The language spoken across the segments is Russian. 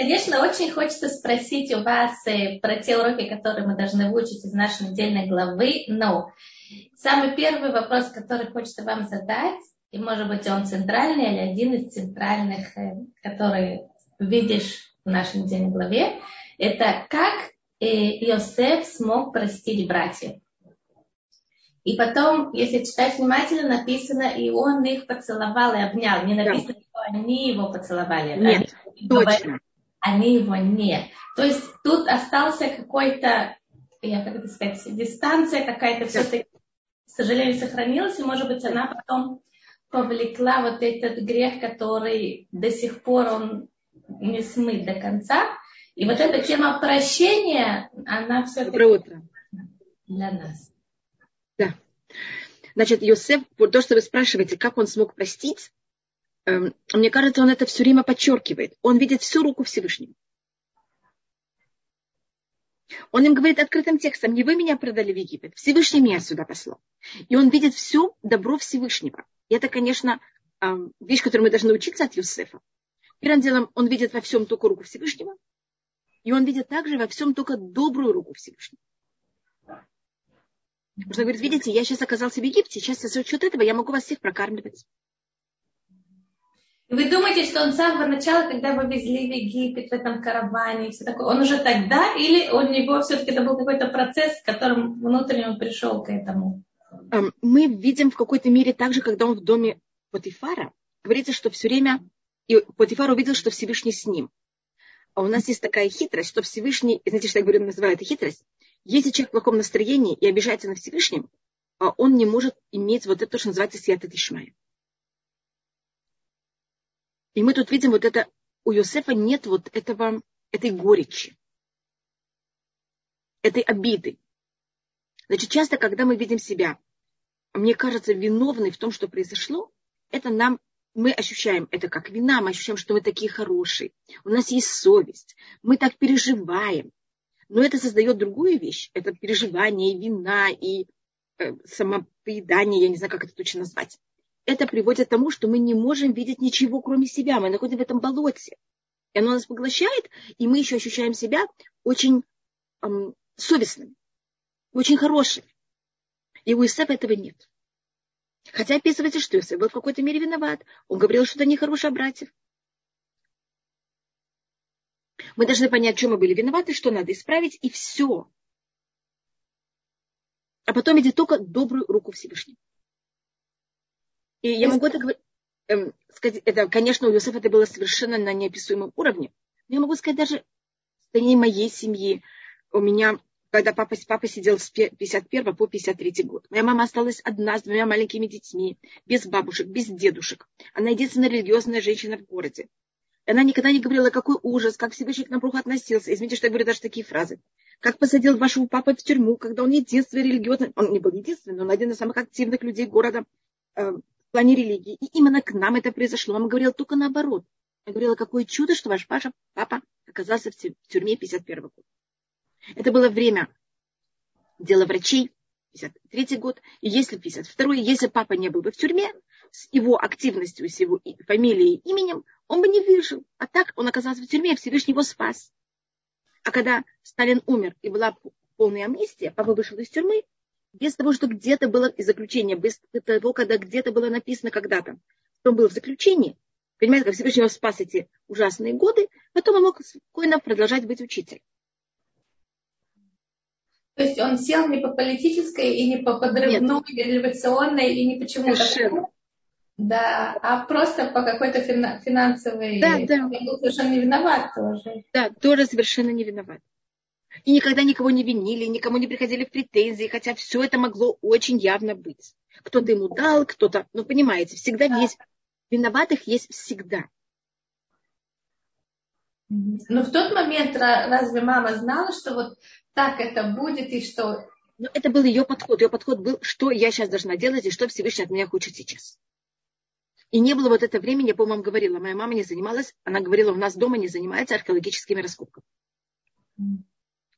Конечно, очень хочется спросить у вас э, про те уроки, которые мы должны выучить из нашей недельной главы, но самый первый вопрос, который хочется вам задать, и может быть он центральный или один из центральных, э, который видишь в нашей недельной главе, это как э, Иосиф смог простить братьев. И потом, если читать внимательно, написано, и он их поцеловал и обнял. Не написано, да. что они его поцеловали. Нет, они, точно. Они его нет. То есть тут остался какой-то, я как это сказать, дистанция какая-то все-таки, к сожалению, сохранилась, и, может быть, она потом повлекла вот этот грех, который до сих пор он не смыт до конца. И вот эта тема прощения, она все-таки Доброе утро. для нас. Да. Значит, Йосеф, то, что вы спрашиваете, как он смог простить, мне кажется, он это все время подчеркивает. Он видит всю руку Всевышнего. Он им говорит открытым текстом, не вы меня продали в Египет, Всевышний меня сюда послал. И он видит все добро Всевышнего. И это, конечно, эм, вещь, которую мы должны учиться от Юсефа. Первым делом он видит во всем только руку Всевышнего, и он видит также во всем только добрую руку Всевышнего. Потому что он говорит, видите, я сейчас оказался в Египте, сейчас за счет этого я могу вас всех прокармливать. Вы думаете, что он с самого начала, когда вы везли в Египет в этом караване все такое, он уже тогда или у него все-таки это был какой-то процесс, в котором внутренне он пришел к этому? Эм, мы видим в какой-то мере также, когда он в доме Потифара, говорится, что все время и Потифар увидел, что Всевышний с ним. А у нас есть такая хитрость, что Всевышний, знаете, что я говорю, называю это хитрость. Если человек в плохом настроении и обижается на Всевышнем, а он не может иметь вот это, что называется свято Тишмая. И мы тут видим вот это, у Йосефа нет вот этого, этой горечи, этой обиды. Значит, часто, когда мы видим себя, мне кажется, виновной в том, что произошло, это нам мы ощущаем это как вина, мы ощущаем, что мы такие хорошие, у нас есть совесть, мы так переживаем. Но это создает другую вещь, это переживание, и вина, и э, самопоедание, я не знаю, как это точно назвать. Это приводит к тому, что мы не можем видеть ничего, кроме себя, мы находимся в этом болоте. И оно нас поглощает, и мы еще ощущаем себя очень эм, совестными, очень хорошими. И у Исафа этого нет. Хотя описывается, что Иосиф был в какой-то мере виноват. Он говорил что-то нехорошее о братьев. Мы должны понять, чем мы были виноваты, что надо исправить, и все. А потом идти только добрую руку Всевышнего. И я могу это эм, сказать, это, конечно, у Иосифа это было совершенно на неописуемом уровне. Но я могу сказать, даже в стороне моей семьи у меня когда папа, папа сидел с 51 по 53 год. Моя мама осталась одна с двумя маленькими детьми, без бабушек, без дедушек. Она единственная религиозная женщина в городе. Она никогда не говорила, какой ужас, как Всевышний к нам плохо относился. Извините, что я говорю даже такие фразы. Как посадил вашего папу в тюрьму, когда он единственный религиозный, он не был единственным, но он один из самых активных людей города э, в плане религии. И именно к нам это произошло. Мама говорила только наоборот. Она говорила, какое чудо, что ваш папа, папа оказался в тюрьме 51 года. Это было время дела врачей, 53 год, и если 52 если папа не был бы в тюрьме, с его активностью, с его фамилией именем, он бы не выжил. А так он оказался в тюрьме, Всевышний его спас. А когда Сталин умер и была полная амнистия, папа вышел из тюрьмы, без того, что где-то было из заключения, без того, когда где-то было написано когда-то, что он был в заключении, понимаете, как Всевышний его спас эти ужасные годы, потом он мог спокойно продолжать быть учителем. То есть он сел не по политической и не по подрывной, Нет. революционной и не почему-то. Да, а просто по какой-то финансовой... Да, да. Он был совершенно не виноват тоже. Да, тоже совершенно не виноват. И никогда никого не винили, никому не приходили в претензии, хотя все это могло очень явно быть. Кто-то ему дал, кто-то... Ну, понимаете, всегда да. есть... Виноватых есть всегда. Но в тот момент разве мама знала, что вот так это будет и что... Ну, это был ее подход. Ее подход был, что я сейчас должна делать и что Всевышний от меня хочет сейчас. И не было вот это времени, я, по-моему, говорила, моя мама не занималась, она говорила, у нас дома не занимается археологическими раскопками.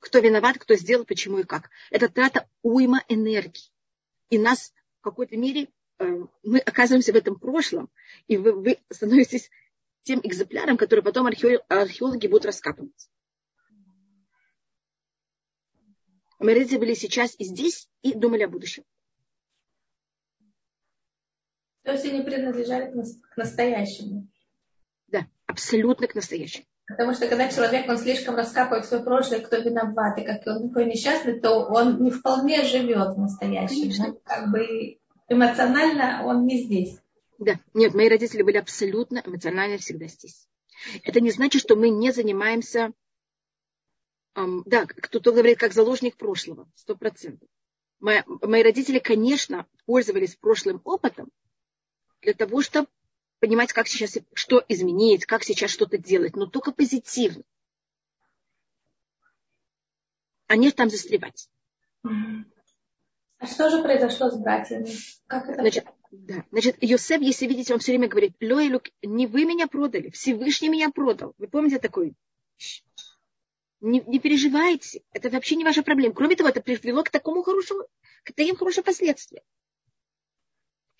Кто виноват, кто сделал, почему и как. Это трата уйма энергии. И нас в какой-то мере э, мы оказываемся в этом прошлом, и вы, вы становитесь тем экземплярам, которые потом археологи будут раскапывать. Мы родители были сейчас и здесь и думали о будущем. То есть они принадлежали к настоящему. Да, абсолютно к настоящему. Потому что когда человек, он слишком раскапывает свое прошлое, кто виноват, и как он такой несчастный, то он не вполне живет в настоящем. Ну, как бы эмоционально он не здесь. Да, нет, мои родители были абсолютно эмоционально всегда здесь. Это не значит, что мы не занимаемся, эм, да, кто-то говорит, как заложник прошлого, сто процентов. Мои, мои родители, конечно, пользовались прошлым опытом для того, чтобы понимать, как сейчас, что изменить, как сейчас что-то делать, но только позитивно. А не там застревать. А что же произошло с братьями? Как это? Значит, да. Значит, Йосеф, если видите, он все время говорит, Лоэлюк, не вы меня продали, Всевышний меня продал. Вы помните такой? Не, не переживайте, это вообще не ваша проблема. Кроме того, это привело к такому хорошему, к таким хорошим последствиям.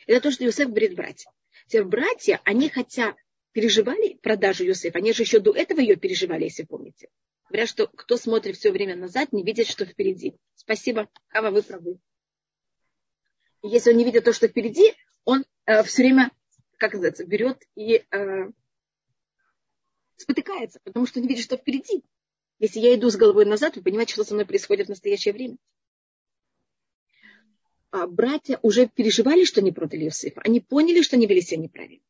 Это то, что Йосеф говорит братьям. Теперь братья, они хотя переживали продажу Йосефа, они же еще до этого ее переживали, если помните. Говорят, что кто смотрит все время назад, не видит, что впереди. Спасибо, Хава, вы правы. Если он не видит то, что впереди, он э, все время, как называется, берет и э, спотыкается, потому что не видит, что впереди. Если я иду с головой назад, вы понимаете, что со мной происходит в настоящее время. А братья уже переживали, что не продали Иосифа. Они поняли, что они вели себя неправильно.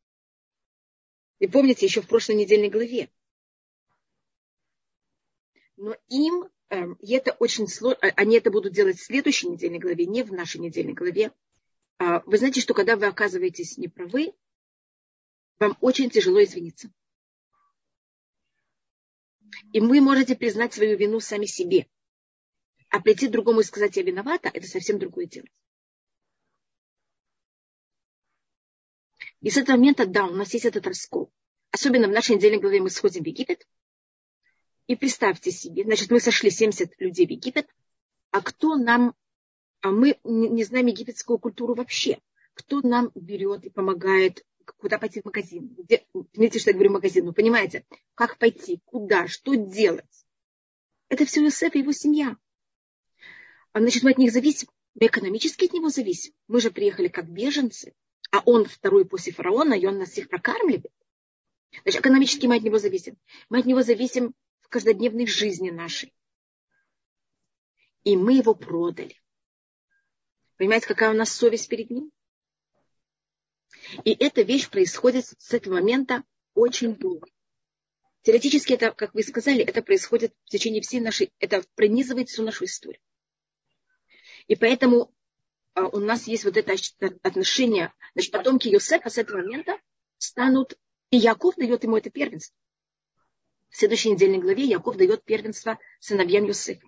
И помните, еще в прошлой недельной главе. Но им, э, и это очень сложно, а, они это будут делать в следующей недельной главе, не в нашей недельной главе. Э, вы знаете, что когда вы оказываетесь неправы, вам очень тяжело извиниться. И вы можете признать свою вину сами себе. А прийти другому и сказать, я виновата, это совсем другое дело. И с этого момента, да, у нас есть этот раскол. Особенно в нашей недельной главе мы сходим в Египет. И представьте себе, значит, мы сошли 70 людей в Египет, а кто нам, а мы не знаем египетскую культуру вообще. Кто нам берет и помогает, куда пойти в магазин? Где, видите, что я говорю магазин, ну понимаете, как пойти, куда, что делать? Это все Иосиф и его семья. А значит, мы от них зависим. Мы экономически от него зависим. Мы же приехали как беженцы а он второй после фараона, и он нас всех прокармливает. Значит, экономически мы от него зависим. Мы от него зависим в каждодневной жизни нашей. И мы его продали. Понимаете, какая у нас совесть перед ним? И эта вещь происходит с этого момента очень долго. Теоретически это, как вы сказали, это происходит в течение всей нашей, это пронизывает всю нашу историю. И поэтому у нас есть вот это отношение, значит, потомки Юсефа с этого момента станут, и Яков дает ему это первенство. В следующей недельной главе Яков дает первенство сыновьям Юсефа.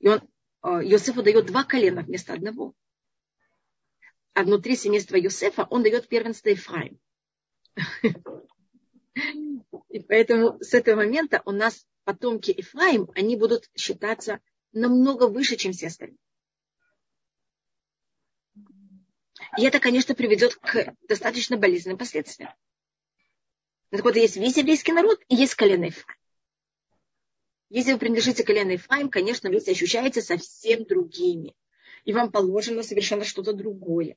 И он Йосефу дает два колена вместо одного. А внутри семейства Йосефа он дает первенство Ефраим. И поэтому с этого момента у нас потомки Ефраим, они будут считаться намного выше, чем все остальные. И это, конечно, приведет к достаточно болезненным последствиям. Так вот, есть весь еврейский народ и есть колено Ефраим. Если вы принадлежите колену Ефраим, конечно, вы себя ощущаете совсем другими. И вам положено совершенно что-то другое.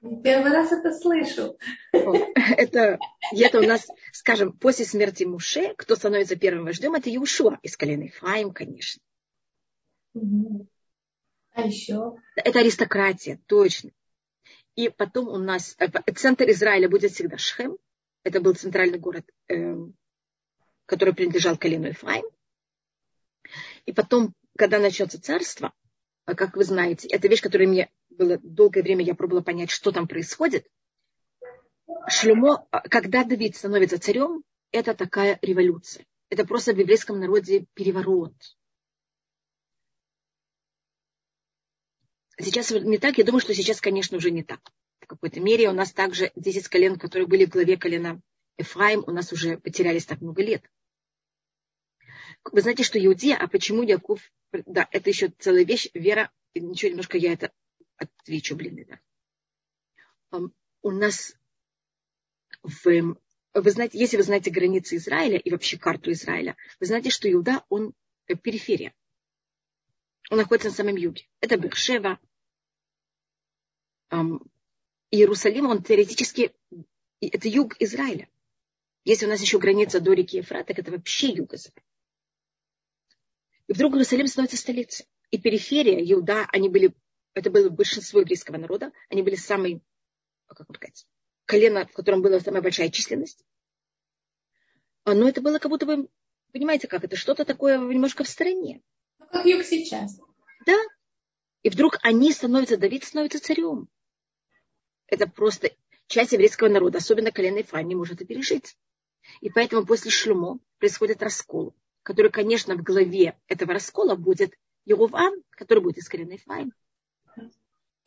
Первый раз это слышу. Это, это у нас, скажем, после смерти Муше, кто становится первым вождем, это Иушуа из колена Ефраим, конечно. А еще? Это аристократия, точно. И потом у нас э, центр Израиля будет всегда Шхем. Это был центральный город, эм, который принадлежал колену Ефраим. И потом, когда начнется царство, а как вы знаете, это вещь, которая мне было долгое время, я пробовала понять, что там происходит. Шлюмо, когда Давид становится царем, это такая революция. Это просто в еврейском народе переворот. Сейчас не так. Я думаю, что сейчас, конечно, уже не так. В какой-то мере у нас также 10 колен, которые были в главе колена Эфраим, у нас уже потерялись так много лет. Вы знаете, что Иудея, а почему Яков... Да, это еще целая вещь, вера. Ничего, немножко я это отвечу, блин, да. У нас В, вы знаете, если вы знаете границы Израиля и вообще карту Израиля, вы знаете, что Иуда, он периферия. Он находится на самом юге. Это Бершева. Иерусалим, он теоретически, это юг Израиля. Если у нас еще граница до реки Ефрат, так это вообще юг Израиля. И вдруг Иерусалим становится столицей. И периферия, Иуда, они были, это было большинство еврейского народа, они были самый, как сказать, колено, в котором была самая большая численность. А, но это было как будто бы, понимаете, как это, что-то такое немножко в стороне. Как юг сейчас. Да. И вдруг они становятся, Давид становится царем. Это просто часть еврейского народа, особенно колено Ифраим, не может это пережить. И поэтому после Шлюмо происходит раскол, который, конечно, в главе этого раскола будет Еровам, который будет из колена Ифраим.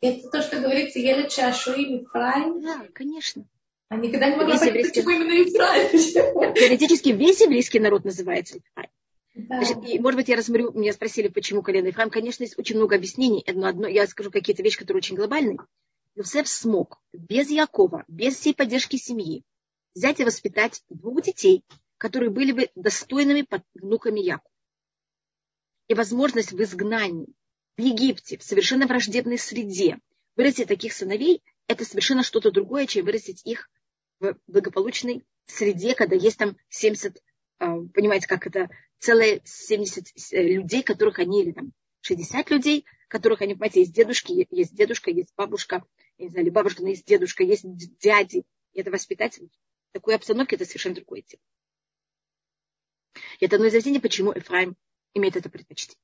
Это то, что говорится Еле Чашуим Ифраим? Да, конечно. А никогда не могла понять, еврейский... почему именно Ифраим. Теоретически весь еврейский народ называется Ифраим. И, может быть, я рассмотрю, меня спросили, почему колено Ифраим. Конечно, есть очень много объяснений. Одно, одно, я скажу какие-то вещи, которые очень глобальные. Иосиф смог без Якова, без всей поддержки семьи взять и воспитать двух детей, которые были бы достойными внуками Якова. И возможность в изгнании в Египте, в совершенно враждебной среде, вырастить таких сыновей, это совершенно что-то другое, чем вырастить их в благополучной среде, когда есть там 70, а, понимаете, как это, целые 70 э, людей, которых они, или там 60 людей, которых они, понимаете, есть дедушки, есть дедушка, есть бабушка, я не знаю, или бабушка, но есть дедушка, есть дяди. И это воспитать такой обстановке это совершенно другое дело. И это одно из объяснений, почему Эфраим имеет это предпочтение.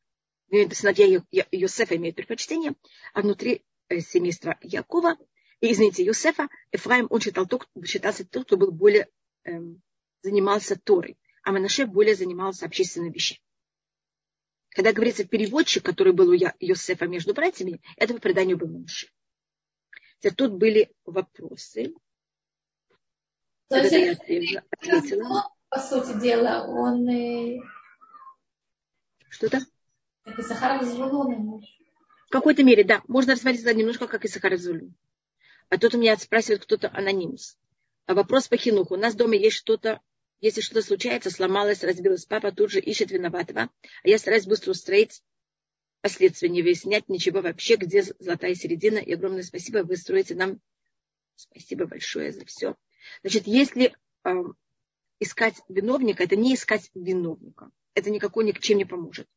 Сыновья Йосефа имеют предпочтение, а внутри э, семейства Якова, и, извините, Йосефа, Эфраим, он считал, считался тот, кто был более, эм, занимался Торой, а Манаше более занимался общественными вещами. Когда говорится переводчик, который был у Йосефа между братьями, это по преданию был Манаше. Тут были вопросы. То есть, я ответила. По сути дела, он... Что-то? Как и Сахар Звулун. В какой-то мере, да. Можно рассмотреть это немножко, как и Сахар Звулун. А тут у меня спрашивает кто-то анонимус. А вопрос по хинуху. У нас дома есть что-то, если что-то случается, сломалось, разбилось, папа тут же ищет виноватого. А я стараюсь быстро устроить последствия, не выяснять ничего вообще, где золотая середина. И огромное спасибо, вы строите нам. Спасибо большое за все. Значит, если э, искать виновника, это не искать виновника. Это никакой ни к чем не поможет.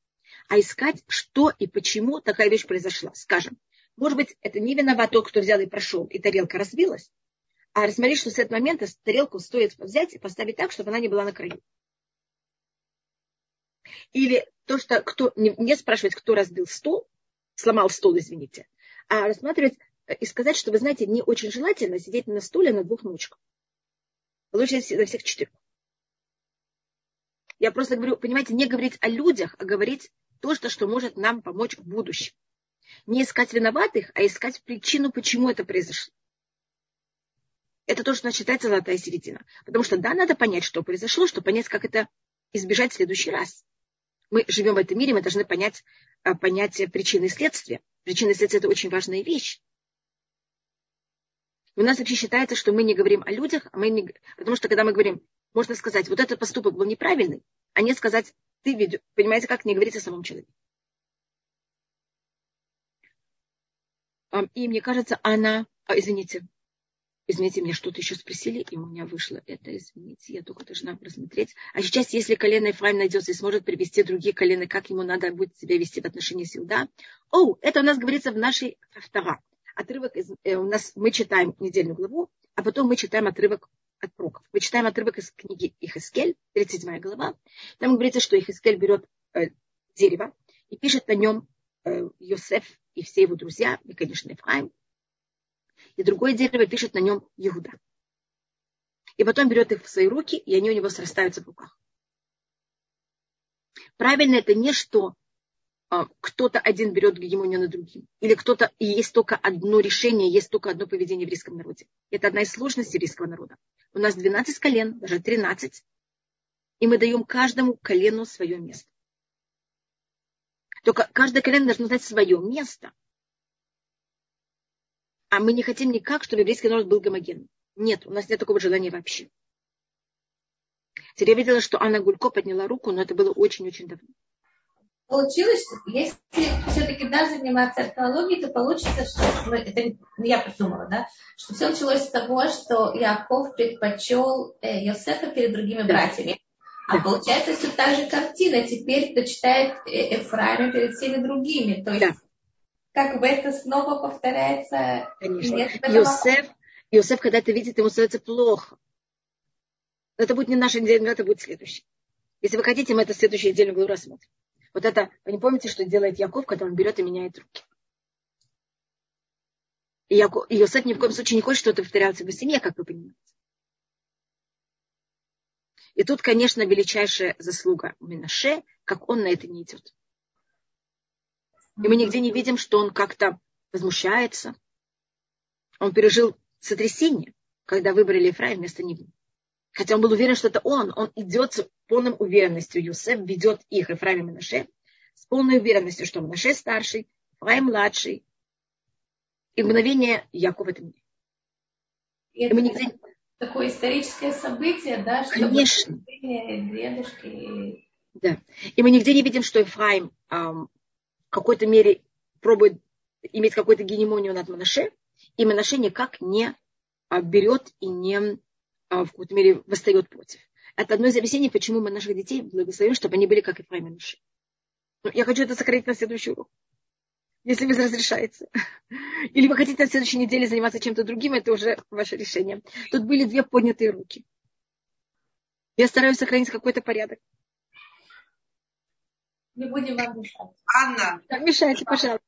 А искать, что и почему такая вещь произошла. Скажем, может быть, это не виноват тот, кто взял и прошел, и тарелка разбилась, а рассмотреть, что с этого момента тарелку стоит взять и поставить так, чтобы она не была на краю. Или то, что кто, не, не спрашивать, кто разбил стол, сломал стол, извините, а рассматривать и сказать, что, вы знаете, не очень желательно сидеть на стуле на двух ножках. Лучше на всех четырех. Я просто говорю, понимаете, не говорить о людях, а говорить то, что, что может нам помочь в будущем. Не искать виноватых, а искать причину, почему это произошло. Это то, что считается золотая середина. Потому что да, надо понять, что произошло, чтобы понять, как это избежать в следующий раз. Мы живем в этом мире, мы должны понять а, понятие причины и следствия. Причины и следствия – это очень важная вещь. У нас вообще считается, что мы не говорим о людях, а мы не... потому что когда мы говорим, можно сказать, вот этот поступок был неправильный, а не сказать, ты ведешь, понимаете, как не говорить о самом человеке. И мне кажется, она, а, извините, извините, мне что-то еще спросили, и у меня вышло это, извините, я только должна просмотреть. А сейчас, если колено Ефраим найдется и сможет привести другие колена, как ему надо будет себя вести в отношении с Иуда? О, это у нас говорится в нашей втора отрывок из, э, у нас, мы читаем недельную главу, а потом мы читаем отрывок от проков. Мы читаем отрывок из книги Ихискель, 37 глава. Там говорится, что Ихискель берет э, дерево и пишет на нем э, Йосеф и все его друзья, и, конечно, Ефраим. И другое дерево пишет на нем Иуда. И потом берет их в свои руки, и они у него срастаются в руках. Правильно это не что а, кто-то один берет гегемонию над другим. Или кто-то, и есть только одно решение, есть только одно поведение в еврейском народе. Это одна из сложностей еврейского народа. У нас 12 колен, даже 13. И мы даем каждому колену свое место. Только каждое колено должно знать свое место. А мы не хотим никак, чтобы еврейский народ был гомогенным. Нет, у нас нет такого желания вообще. Теперь я видела, что Анна Гулько подняла руку, но это было очень-очень давно. Получилось, если все-таки да, заниматься археологией, то получится, что ну, это я придумала, да, что все началось с того, что Яков предпочел э, Йосефа перед другими да. братьями. А да. получается все та же картина. Теперь почитает э, Эфраима перед всеми другими. То есть, да. Как бы это снова повторяется. Конечно. Йосеф, Йосеф, когда это видит, ему становится плохо. Это будет не наша неделя, но это будет следующий. Если вы хотите, мы это следующую неделю главу рассмотрим. Вот это, вы не помните, что делает Яков, когда он берет и меняет руки? И, Яков, и Йосеф ни в коем случае не хочет, что это повторялось в его семье, как вы понимаете. И тут, конечно, величайшая заслуга Минаше, как он на это не идет. И мы нигде не видим, что он как-то возмущается. Он пережил сотрясение, когда выбрали Ефраим вместо него. Хотя он был уверен, что это он. Он идет с полной уверенностью. Юсеф ведет их, Ефраим и Менаше, с полной уверенностью, что Менаше старший, Ефраим младший. И мгновение Яков это мире. И, мы нигде... Такое историческое событие, да? Что Конечно. Дедушки. Да. И мы нигде не видим, что Ефраим эм, какой-то мере пробует иметь какую-то гегемонию над Манаше, и Манаше никак не берет и не а, в какой-то мере восстает против. Это одно из объяснений, почему мы наших детей благословим, чтобы они были как и и Нуши. Ну, я хочу это сократить на следующий урок. Если вы разрешаете. Или вы хотите на следующей неделе заниматься чем-то другим, это уже ваше решение. Тут были две поднятые руки. Я стараюсь сохранить какой-то порядок. Не будем вам мешать. Анна. Так, мешайте, пожалуйста.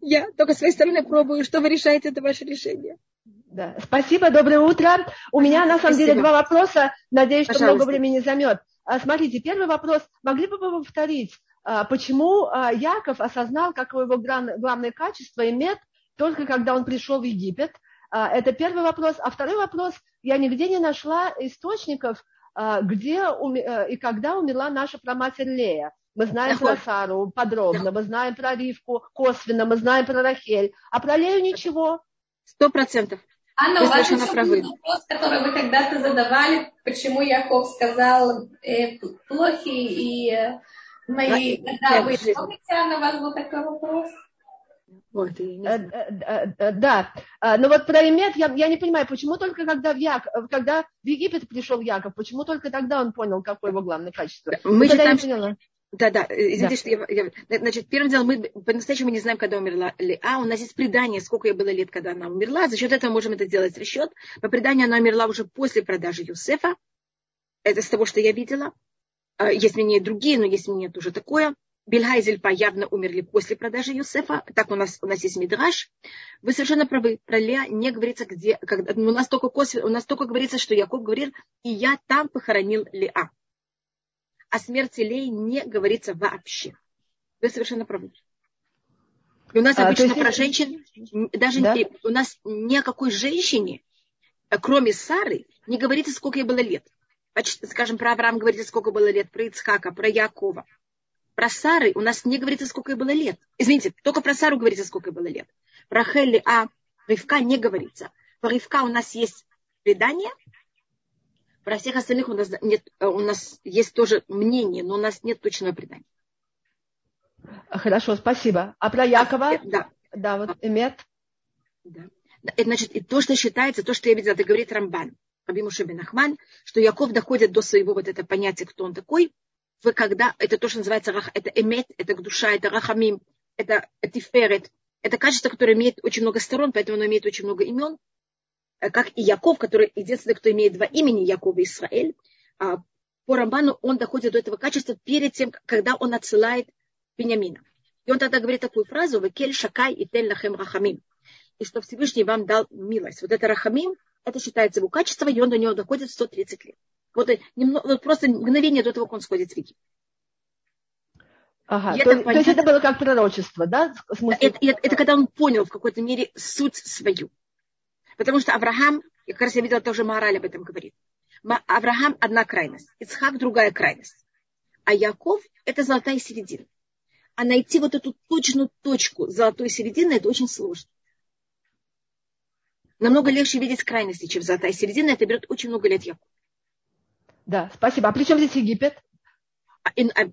Я только с своей стороны пробую, что вы решаете, это ваше решение. Да. Спасибо, доброе утро. У меня на самом деле два вопроса. Надеюсь, что много времени займет. А, смотрите, первый вопрос. Могли бы вы повторить, а, почему а, Яков осознал, какое его главное качество имеет только когда он пришел в Египет? Это первый вопрос. А второй вопрос. Я нигде не нашла источников, где и когда умерла наша праматерь Лея. Мы знаем про Сару подробно, мы знаем про Ривку косвенно, мы знаем про Рахель. А про Лею ничего. Сто процентов. Анна, у вас еще был вопрос, который вы когда-то задавали, почему Яков сказал э, плохи и э, мои... Да, вы помните, Анна, у вас был такой вопрос? Вот, э, э, э, да, а, но вот про Эмет я, я не понимаю, почему только когда в, Як, когда в Египет пришел Яков, почему только тогда он понял, какое его главное качество? Мы читаем, да, да, э, извините, да. что я, я... Значит, первым делом, мы по-настоящему не знаем, когда умерла Леа. У нас есть предание, сколько ей было лет, когда она умерла. За счет этого можем это сделать расчет. По преданию она умерла уже после продажи Юсефа. Это с того, что я видела. А, есть мнения другие, но есть мнение тоже такое. Бельга и Зельпа явно умерли после продажи Юсефа. Так у нас, у нас есть Мидраш. Вы совершенно правы. Про Леа не говорится, где... Когда, у, нас только косвенно, у нас только говорится, что Яков говорил, и я там похоронил Леа о смерти Лей не говорится вообще. Вы совершенно правы. И у нас а, обычно есть... про женщин, даже да? не, у нас ни о какой женщине, кроме Сары, не говорится, сколько ей было лет. Скажем, про Авраам говорится, сколько было лет, про Ицхака, про Якова. Про Сары у нас не говорится, сколько ей было лет. Извините, только про Сару говорится, сколько ей было лет. Про Хелли, а Ривка не говорится. Про Ривка у нас есть предание, про всех остальных у нас, нет, э, у нас есть тоже мнение, но у нас нет точного предания. Хорошо, спасибо. А про Якова? А, да. Да, вот Эмет. Да. Значит, и то, что считается, то, что я видела, это говорит Рамбан, Раби Шебин Ахман, что Яков доходит до своего вот это понятия, кто он такой, вы когда, это то, что называется, это эмет, это душа, это рахамим, это тиферет, это качество, которое имеет очень много сторон, поэтому оно имеет очень много имен, Э, как и Яков, который единственный, кто имеет два имени, Яков и Израиль, а, по Рамбану он доходит до этого качества перед тем, когда он отсылает Бениамина. И он тогда говорит такую фразу, «Векель шакай и тель лахем рахамим». И что Всевышний вам дал милость. Вот это рахамим, это считается его качество, и он до него доходит в 130 лет. Вот, немного, вот просто мгновение до того, как он сходит в Египет. Ага, то, то есть это было как пророчество, да? Это, это, это когда он понял в какой-то мере суть свою. Потому что Авраам, я как раз я видела тоже Мораль об этом говорит. Авраам одна крайность, Ицхак другая крайность. А Яков это золотая середина. А найти вот эту точную точку золотой середины это очень сложно. Намного легче видеть крайности, чем золотая середина. Это берет очень много лет Яков. Да, спасибо. А при чем здесь Египет? А, а,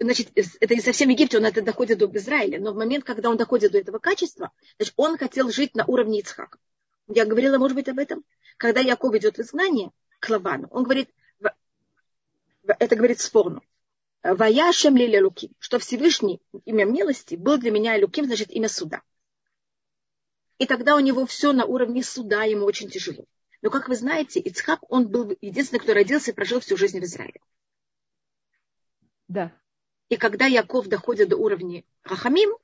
значит, это не совсем Египет, он это доходит до Израиля, но в момент, когда он доходит до этого качества, значит, он хотел жить на уровне Ицхака. Я говорила, может быть, об этом. Когда Яков идет в изгнание к Лавану, он говорит, это говорит Сфорну, Ваяшем Лили Луким, что Всевышний имя милости был для меня Луким, значит, имя суда. И тогда у него все на уровне суда, ему очень тяжело. Но, как вы знаете, Ицхак, он был единственный, кто родился и прожил всю жизнь в Израиле. Да. И когда Яков доходит до уровня Рахамим,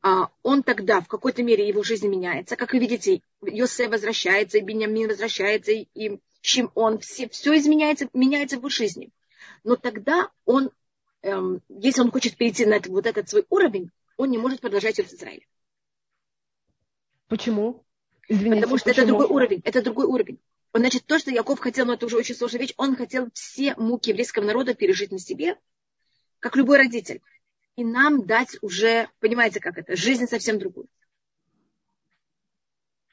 а, он тогда в какой-то мере его жизнь меняется. Как вы видите, Йосе возвращается, и Бенямин возвращается, и Шимон, все, все изменяется, меняется в его жизни. Но тогда он, эм, если он хочет перейти на этот, вот этот свой уровень, он не может продолжать в Израиле. Почему? Извините, Потому что почему? это другой уровень. Это другой уровень. Значит, то, что Яков хотел, но это уже очень сложная вещь, он хотел все муки еврейского народа пережить на себе, как любой родитель. И нам дать уже, понимаете, как это, жизнь совсем другую.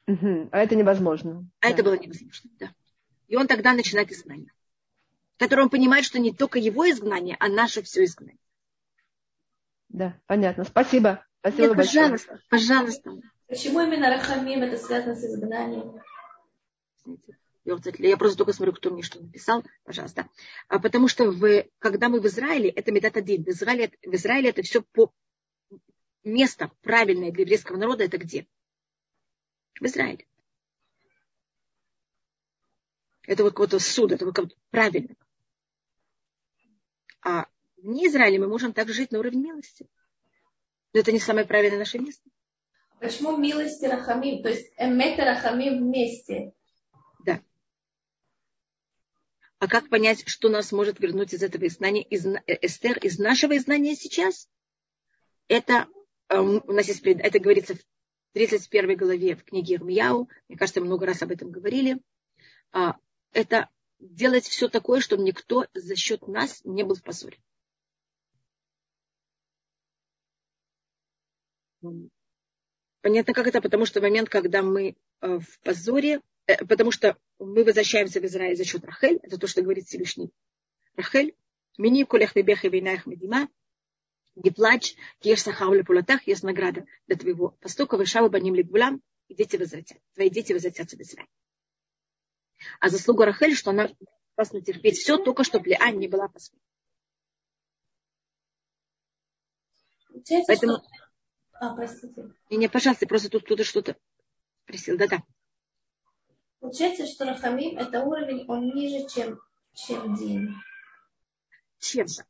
Угу. А это невозможно. А да. это было невозможно, да. И он тогда начинает изгнание. Который он понимает, что не только его изгнание, а наше все изгнание. Да, понятно. Спасибо. Спасибо Нет, большое. Пожалуйста, пожалуйста. Почему именно Рахамим это связано с изгнанием? Я просто только смотрю, кто мне что написал, пожалуйста. А потому что в, когда мы в Израиле, это метод один. В Израиле, в Израиле это все по место правильное для еврейского народа, это где? В Израиле. Это вот какой-то суд, это вот правильно. А вне Израиля мы можем также жить на уровне милости. Но это не самое правильное наше место. Почему милости Рахамим? То есть Эмет и Рахамим вместе. Да. А как понять, что нас может вернуть из этого изгнания, из, э, Эстер, из нашего изгнания сейчас? Это эм, у нас есть, это говорится в 31 главе в книге Ирмияу. Мне кажется, много раз об этом говорили. А, это делать все такое, чтобы никто за счет нас не был в позоре. Понятно, как это? Потому что момент, когда мы э, в позоре, Э, потому что мы возвращаемся в Израиль за счет Рахель, это то, что говорит Всевышний. Рахель, мини кулех мебех и вейнаях медима, не плачь, ешь сахау лепулатах, есть награда для твоего поступка, вышава баним лигбулам, и дети возвратят. Твои дети возвратятся в Израиль. А заслуга Рахель, что она способна терпеть все, только чтобы Леань не была посмеяна. Поэтому... Что... А, простите. Не, не, пожалуйста, просто тут кто-то что-то просил. Да-да. Получается, что Рахамим это уровень, он ниже, чем, чем Дин. Чем же?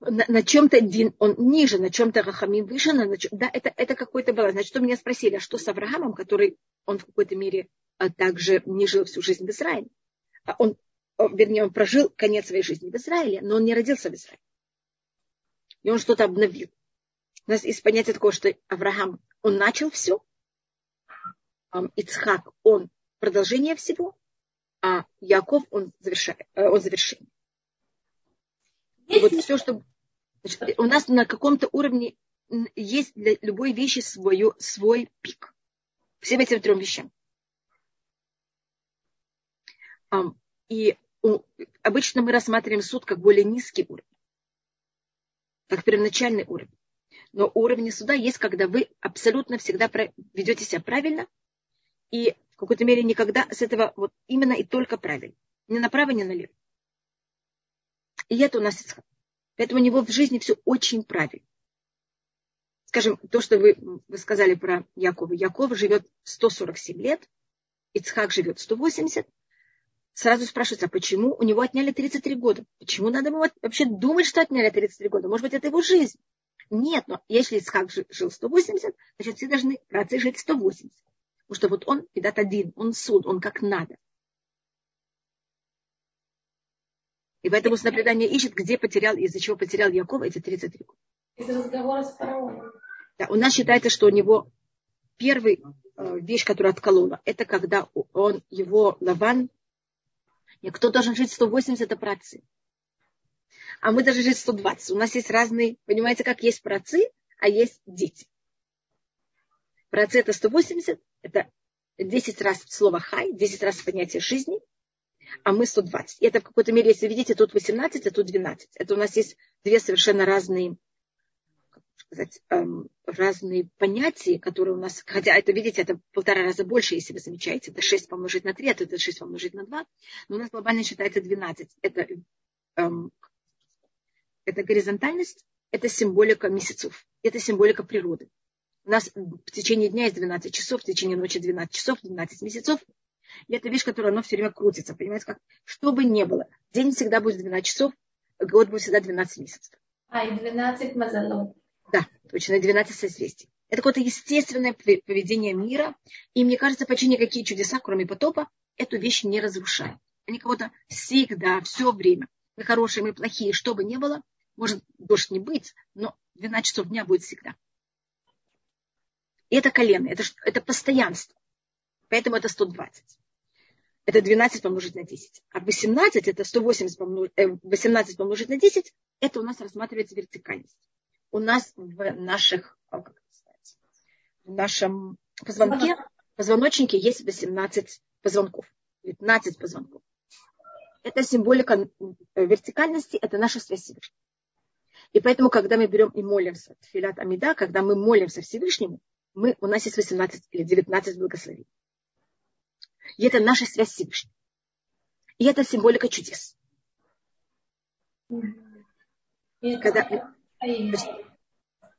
На, на чем-то Дин, он ниже, на чем-то Рахамим выше, на, чем, да, это, это какой-то баланс. Значит, что меня спросили, а что с Авраамом, который, он в какой-то мере а, также не жил всю жизнь в Израиле. А он, вернее, он прожил конец своей жизни в Израиле, но он не родился в Израиле. И он что-то обновил. У нас есть понятие такое, что Авраам, он начал все, Ицхак, он продолжение всего, а Яков, он, завершает, э, он завершение. И вот все, что... Значит, у нас на каком-то уровне есть для любой вещи свой, свой пик. Всем этим трем вещам. И обычно мы рассматриваем суд как более низкий уровень, как первоначальный уровень. Но уровень суда есть, когда вы абсолютно всегда ведете себя правильно, и в какой-то мере никогда с этого вот именно и только правильно. Ни направо, ни налево. И это у нас Ицхак. Поэтому у него в жизни все очень правильно. Скажем, то, что вы, вы сказали про Якова. Яков живет 147 лет, Ицхак живет 180. Сразу спрашивается, а почему у него отняли 33 года? Почему надо ему вообще думать, что отняли 33 года? Может быть, это его жизнь? Нет, но если Ицхак жил 180, значит, все должны працы жить 180. Потому что вот он, Педат один, он суд, он как надо. И поэтому предание ищет, где потерял, из-за чего потерял Якова эти 33 года. Из разговора с фараоном. Да, у нас считается, что у него первый э, вещь, которая отколола, это когда он, его Лаван, кто должен жить 180 працы. А мы должны жить 120. У нас есть разные, понимаете, как есть працы, а есть дети. В праце это 180, это 10 раз слово хай, 10 раз понятие жизни, а мы 120. И это в какой-то мере, если видите, тут 18, а тут 12. Это у нас есть две совершенно разные сказать, эм, разные понятия, которые у нас, хотя это, видите, это полтора раза больше, если вы замечаете, это 6 помножить на 3, а это 6 помножить на 2, но у нас глобально считается 12. Это, эм, это горизонтальность, это символика месяцев, это символика природы. У нас в течение дня есть 12 часов, в течение ночи 12 часов, 12 месяцев. И это вещь, которая оно все время крутится. Понимаете, как? Что бы ни было. День всегда будет 12 часов, год будет всегда 12 месяцев. А, и 12 мазалов. Да, точно, 12 созвездий. Это какое-то естественное поведение мира. И мне кажется, почти никакие чудеса, кроме потопа, эту вещь не разрушают. Они кого-то всегда, все время. Мы хорошие, мы плохие, что бы ни было, может дождь не быть, но 12 часов дня будет всегда. И это колено, это, это постоянство. Поэтому это 120. Это 12 помножить на 10. А 18, это 180 помножить, э, 18 помножить на 10, это у нас рассматривается вертикальность у нас в наших, а, как в нашем позвонке, позвоночнике есть 18 позвонков, 15 позвонков. Это символика э, вертикальности, это наша связь с Всевышним. И поэтому, когда мы берем и молимся, Филат Амида, когда мы молимся Всевышнему, мы, у нас есть 18 или 19 благословений. И это наша связь с Всевышним. И это символика чудес. Когда,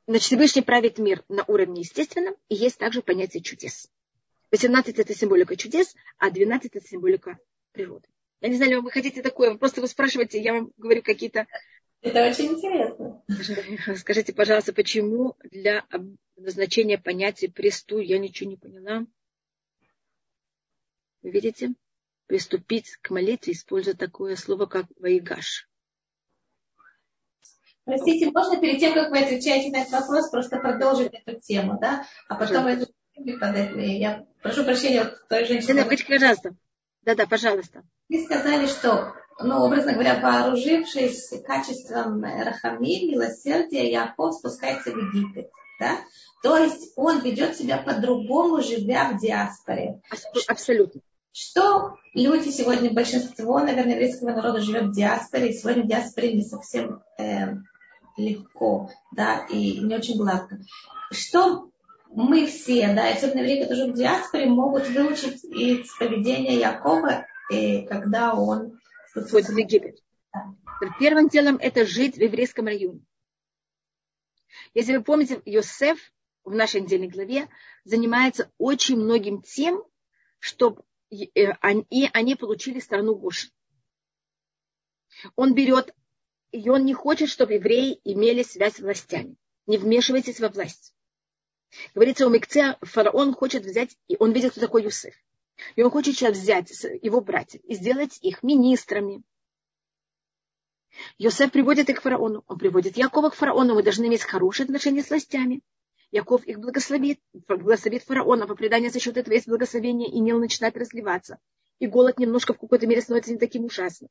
Значит, Всевышний правит мир на уровне естественном, и есть также понятие чудес. 18 это символика чудес, а 12 это символика природы. Я не знаю, вы хотите такое, вы просто вы спрашиваете, я вам говорю какие-то... Это очень интересно. Скажите, пожалуйста, почему для назначения понятия престу я ничего не поняла? Вы видите? Приступить к молитве, используя такое слово, как ваигаш. Простите, можно перед тем, как вы отвечаете на этот вопрос, просто продолжить эту тему, да? А потом я, я прошу прощения от той женщины. Да, пожалуйста. Да-да, пожалуйста. Вы сказали, что, ну, образно говоря, вооружившись качеством рахами, милосердия, Яков спускается в Египет. Да? То есть он ведет себя по-другому, живя в диаспоре. Абсолютно. Что люди сегодня, большинство, наверное, еврейского народа живет в диаспоре, и сегодня в диаспоре не совсем э, легко, да, и не очень гладко. Что мы все, да, и особенно евреи, которые живут в диаспоре, могут выучить из поведения Якова, и когда он входит в Египет. Первым делом это жить в еврейском районе. Если вы помните, Йосеф в нашей недельной главе занимается очень многим тем, чтобы э, они получили страну Гошин. Он берет и он не хочет, чтобы евреи имели связь с властями. Не вмешивайтесь во власть. Говорится, у Микце фараон хочет взять, и он видит, кто такой Юсеф. И он хочет сейчас взять его братьев и сделать их министрами. Йосеф приводит их к фараону, он приводит Якова к фараону, мы должны иметь хорошие отношения с властями. Яков их благословит, благословит фараона, по преданию за счет этого есть благословение, и Нил начинает разливаться. И голод немножко в какой-то мере становится не таким ужасным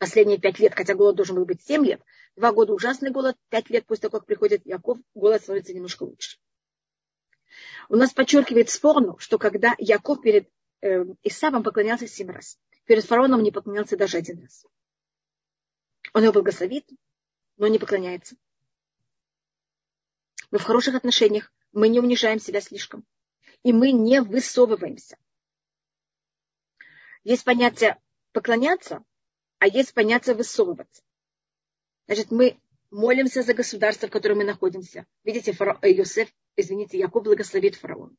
последние пять лет, хотя голод должен был быть семь лет, два года ужасный голод, пять лет после того, как приходит Яков, голод становится немножко лучше. У нас подчеркивает спорно, что когда Яков перед э, Исавом поклонялся семь раз, перед фараоном не поклонялся даже один раз. Он его благословит, но не поклоняется. Мы в хороших отношениях, мы не унижаем себя слишком, и мы не высовываемся. Есть понятие поклоняться, а есть понятие высовываться. Значит, мы молимся за государство, в котором мы находимся. Видите, фараон, э, Иосиф, извините, Яков благословит фараон.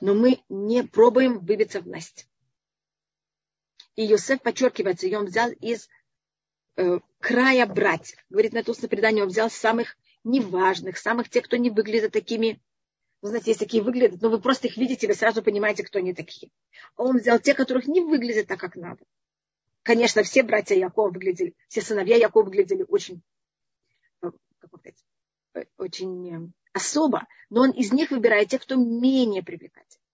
Но мы не пробуем выбиться власть. И Иосиф подчеркивается, и он взял из э, края братьев. Говорит, на устное предание он взял самых неважных, самых тех, кто не выглядит такими, вы знаете, есть такие выглядят, но вы просто их видите, вы сразу понимаете, кто они такие. А он взял тех, которых не выглядят так, как надо. Конечно, все братья Якова выглядели, все сыновья Якова выглядели очень, э, как сказать, э, очень э, особо, но он из них выбирает тех, кто менее привлекательный.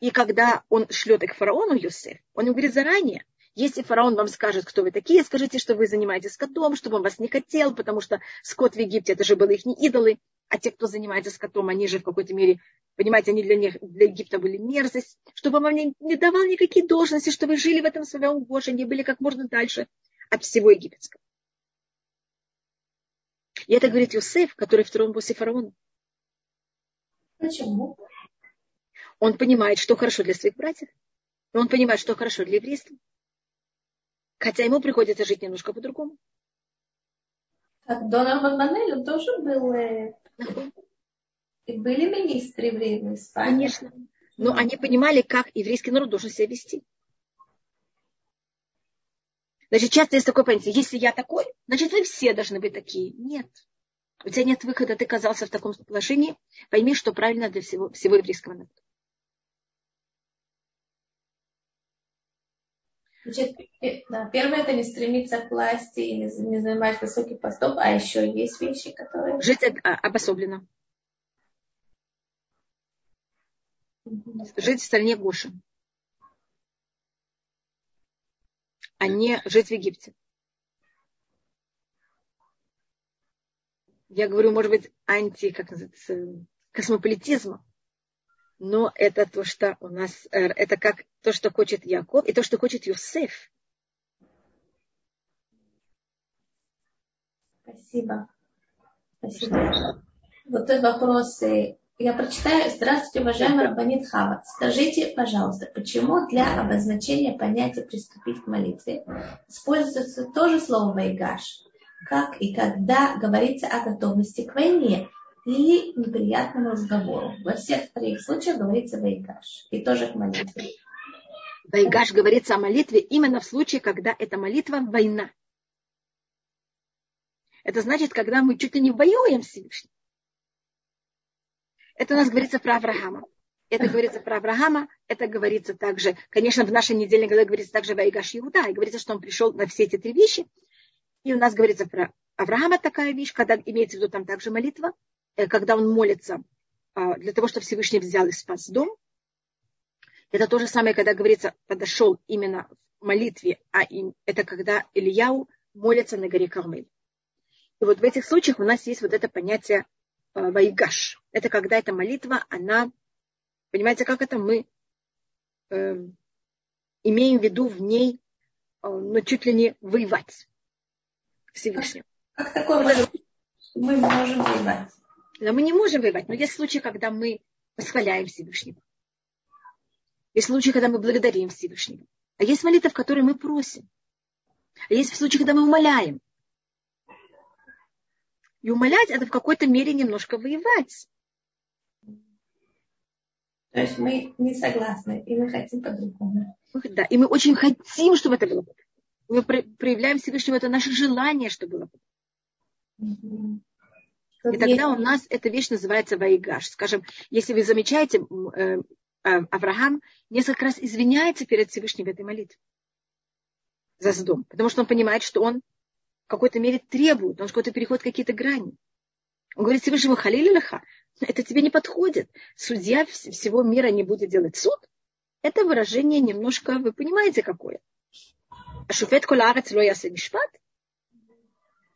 И когда он шлет их фараону Юсеф, он ему говорит заранее, если фараон вам скажет, кто вы такие, скажите, что вы занимаетесь скотом, чтобы он вас не хотел, потому что скот в Египте, это же были их не идолы. А те, кто занимается скотом, они же в какой-то мере, понимаете, они для них, для Египта были мерзость, чтобы вам не, не давал никакие должности, чтобы вы жили в этом своем угожении, были как можно дальше от всего египетского. И это говорит Юсеф, который втором после фараона. Почему? Он понимает, что хорошо для своих братьев. И он понимает, что хорошо для еврейства. Хотя ему приходится жить немножко по-другому. Донор Бабанель, он тоже был... И были министры в Испании. Конечно. Но они понимали, как еврейский народ должен себя вести. Значит, часто есть такое понятие, если я такой, значит, вы все должны быть такие. Нет. У тебя нет выхода, ты оказался в таком положении, пойми, что правильно для всего, всего еврейского народа. Значит, да, первое это не стремиться к власти и не, не занимать высокий постов, а еще есть вещи, которые... Жить а, обособленно. Жить в стране Гоши. а не жить в Египте. Я говорю, может быть, анти, как называется, космополитизма. Но это то, что у нас, э, это как то, что хочет Яков, и то, что хочет Юсеф. Спасибо. Спасибо. Вот этот вопрос я прочитаю. Здравствуйте, уважаемый Рабанит Хава. Скажите, пожалуйста, почему для обозначения понятия «приступить к молитве» используется тоже слово «вайгаш», как и когда говорится о готовности к войне или неприятному разговору. Во всех троих случаях говорится «вайгаш» и тоже к молитве. Вайгаш говорится о молитве именно в случае, когда эта молитва – война. Это значит, когда мы чуть ли не воюем с Всевышним. Это у нас говорится про Авраама. Это говорится про Авраама, это говорится также, конечно, в нашей недельной главе говорится также Вайгаш Иуда, и говорится, что он пришел на все эти три вещи. И у нас говорится про Авраама такая вещь, когда имеется в виду там также молитва, э, когда он молится а, для того, чтобы Всевышний взял и спас дом. Это то же самое, когда говорится, подошел именно в молитве, а это когда Ильяу молится на горе Кармель. И вот в этих случаях у нас есть вот это понятие Э, вайгаш. Это когда эта молитва, она, понимаете, как это мы э, имеем в виду в ней, э, ну, чуть ли не воевать Всевышнего. Как, как такое мы можем воевать? Но мы не можем воевать. Но есть случаи, когда мы восхваляем Всевышнего. Есть случаи, когда мы благодарим Всевышнего. А есть молитва, в которой мы просим. А есть случаи, когда мы умоляем. И умолять это в какой-то мере немножко воевать. То есть мы не согласны, и мы хотим по-другому. Да, и мы очень хотим, чтобы это было. Мы проявляем Всевышнему это наше желание, чтобы было. И тогда у нас эта вещь называется вайгаш. Скажем, если вы замечаете, э, Авраам несколько раз извиняется перед Всевышним в этой молитве за Сдом, потому что он понимает, что он какой-то мере требует, он что-то переходит какие-то грани. Он говорит Всевышнему Халилилаха, это тебе не подходит. Судья всего мира не будет делать суд. Это выражение немножко, вы понимаете, какое. А шуфет коларец ло мишпат.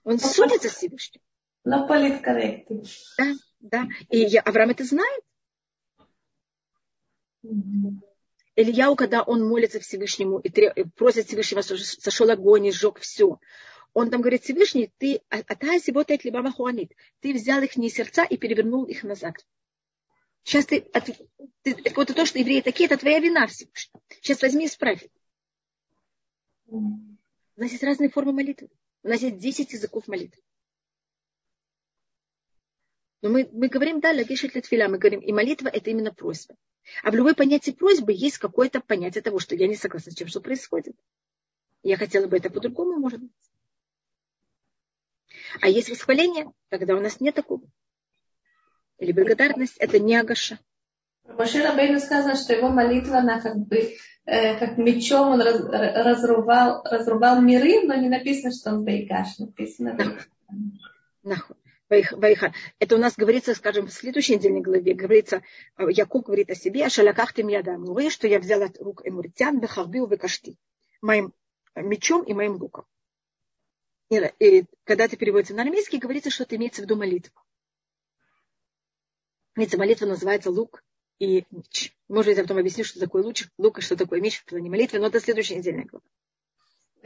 Он судится с Всевышним. Но политкорректный. Да, да. И Авраам это знает. Ильяу, когда он молится Всевышнему и просит Всевышнего, сошел огонь и сжег все, он там говорит, Всевышний, ты, атаси вот эти либо хуанит, ты взял их не сердца и перевернул их назад. Сейчас ты, ты вот то, что евреи такие, это твоя вина Всевышний. Сейчас возьми и исправь. У нас есть разные формы молитвы. У нас есть 10 языков молитвы. Но мы, мы говорим, да, лагешет литфиля, мы говорим, и молитва это именно просьба. А в любой понятии просьбы есть какое-то понятие того, что я не согласна с тем, что происходит. Я хотела бы это по-другому, может быть. А есть восхваление, тогда у нас нет такого. Или благодарность, это не агаша. Моше Рабейну сказано, что его молитва, она как бы э, как мечом он раз, разрубал, разрубал миры, но не написано, что он бейгаш, написано Нахуй. Это у нас говорится, скажем, в следующей недельной главе, говорится, э, Яков говорит о себе, «Ашаляках ты мьяда муры, что я взял от рук эмуритян, бехарбил векашти, моим мечом и моим луком и когда это переводится на армейский, говорится, что это имеется в виду молитва. Эта молитва называется лук и меч. Может я потом объясню, что такое луч, лук и что такое меч в плане молитвы, но это следующая недельная глава.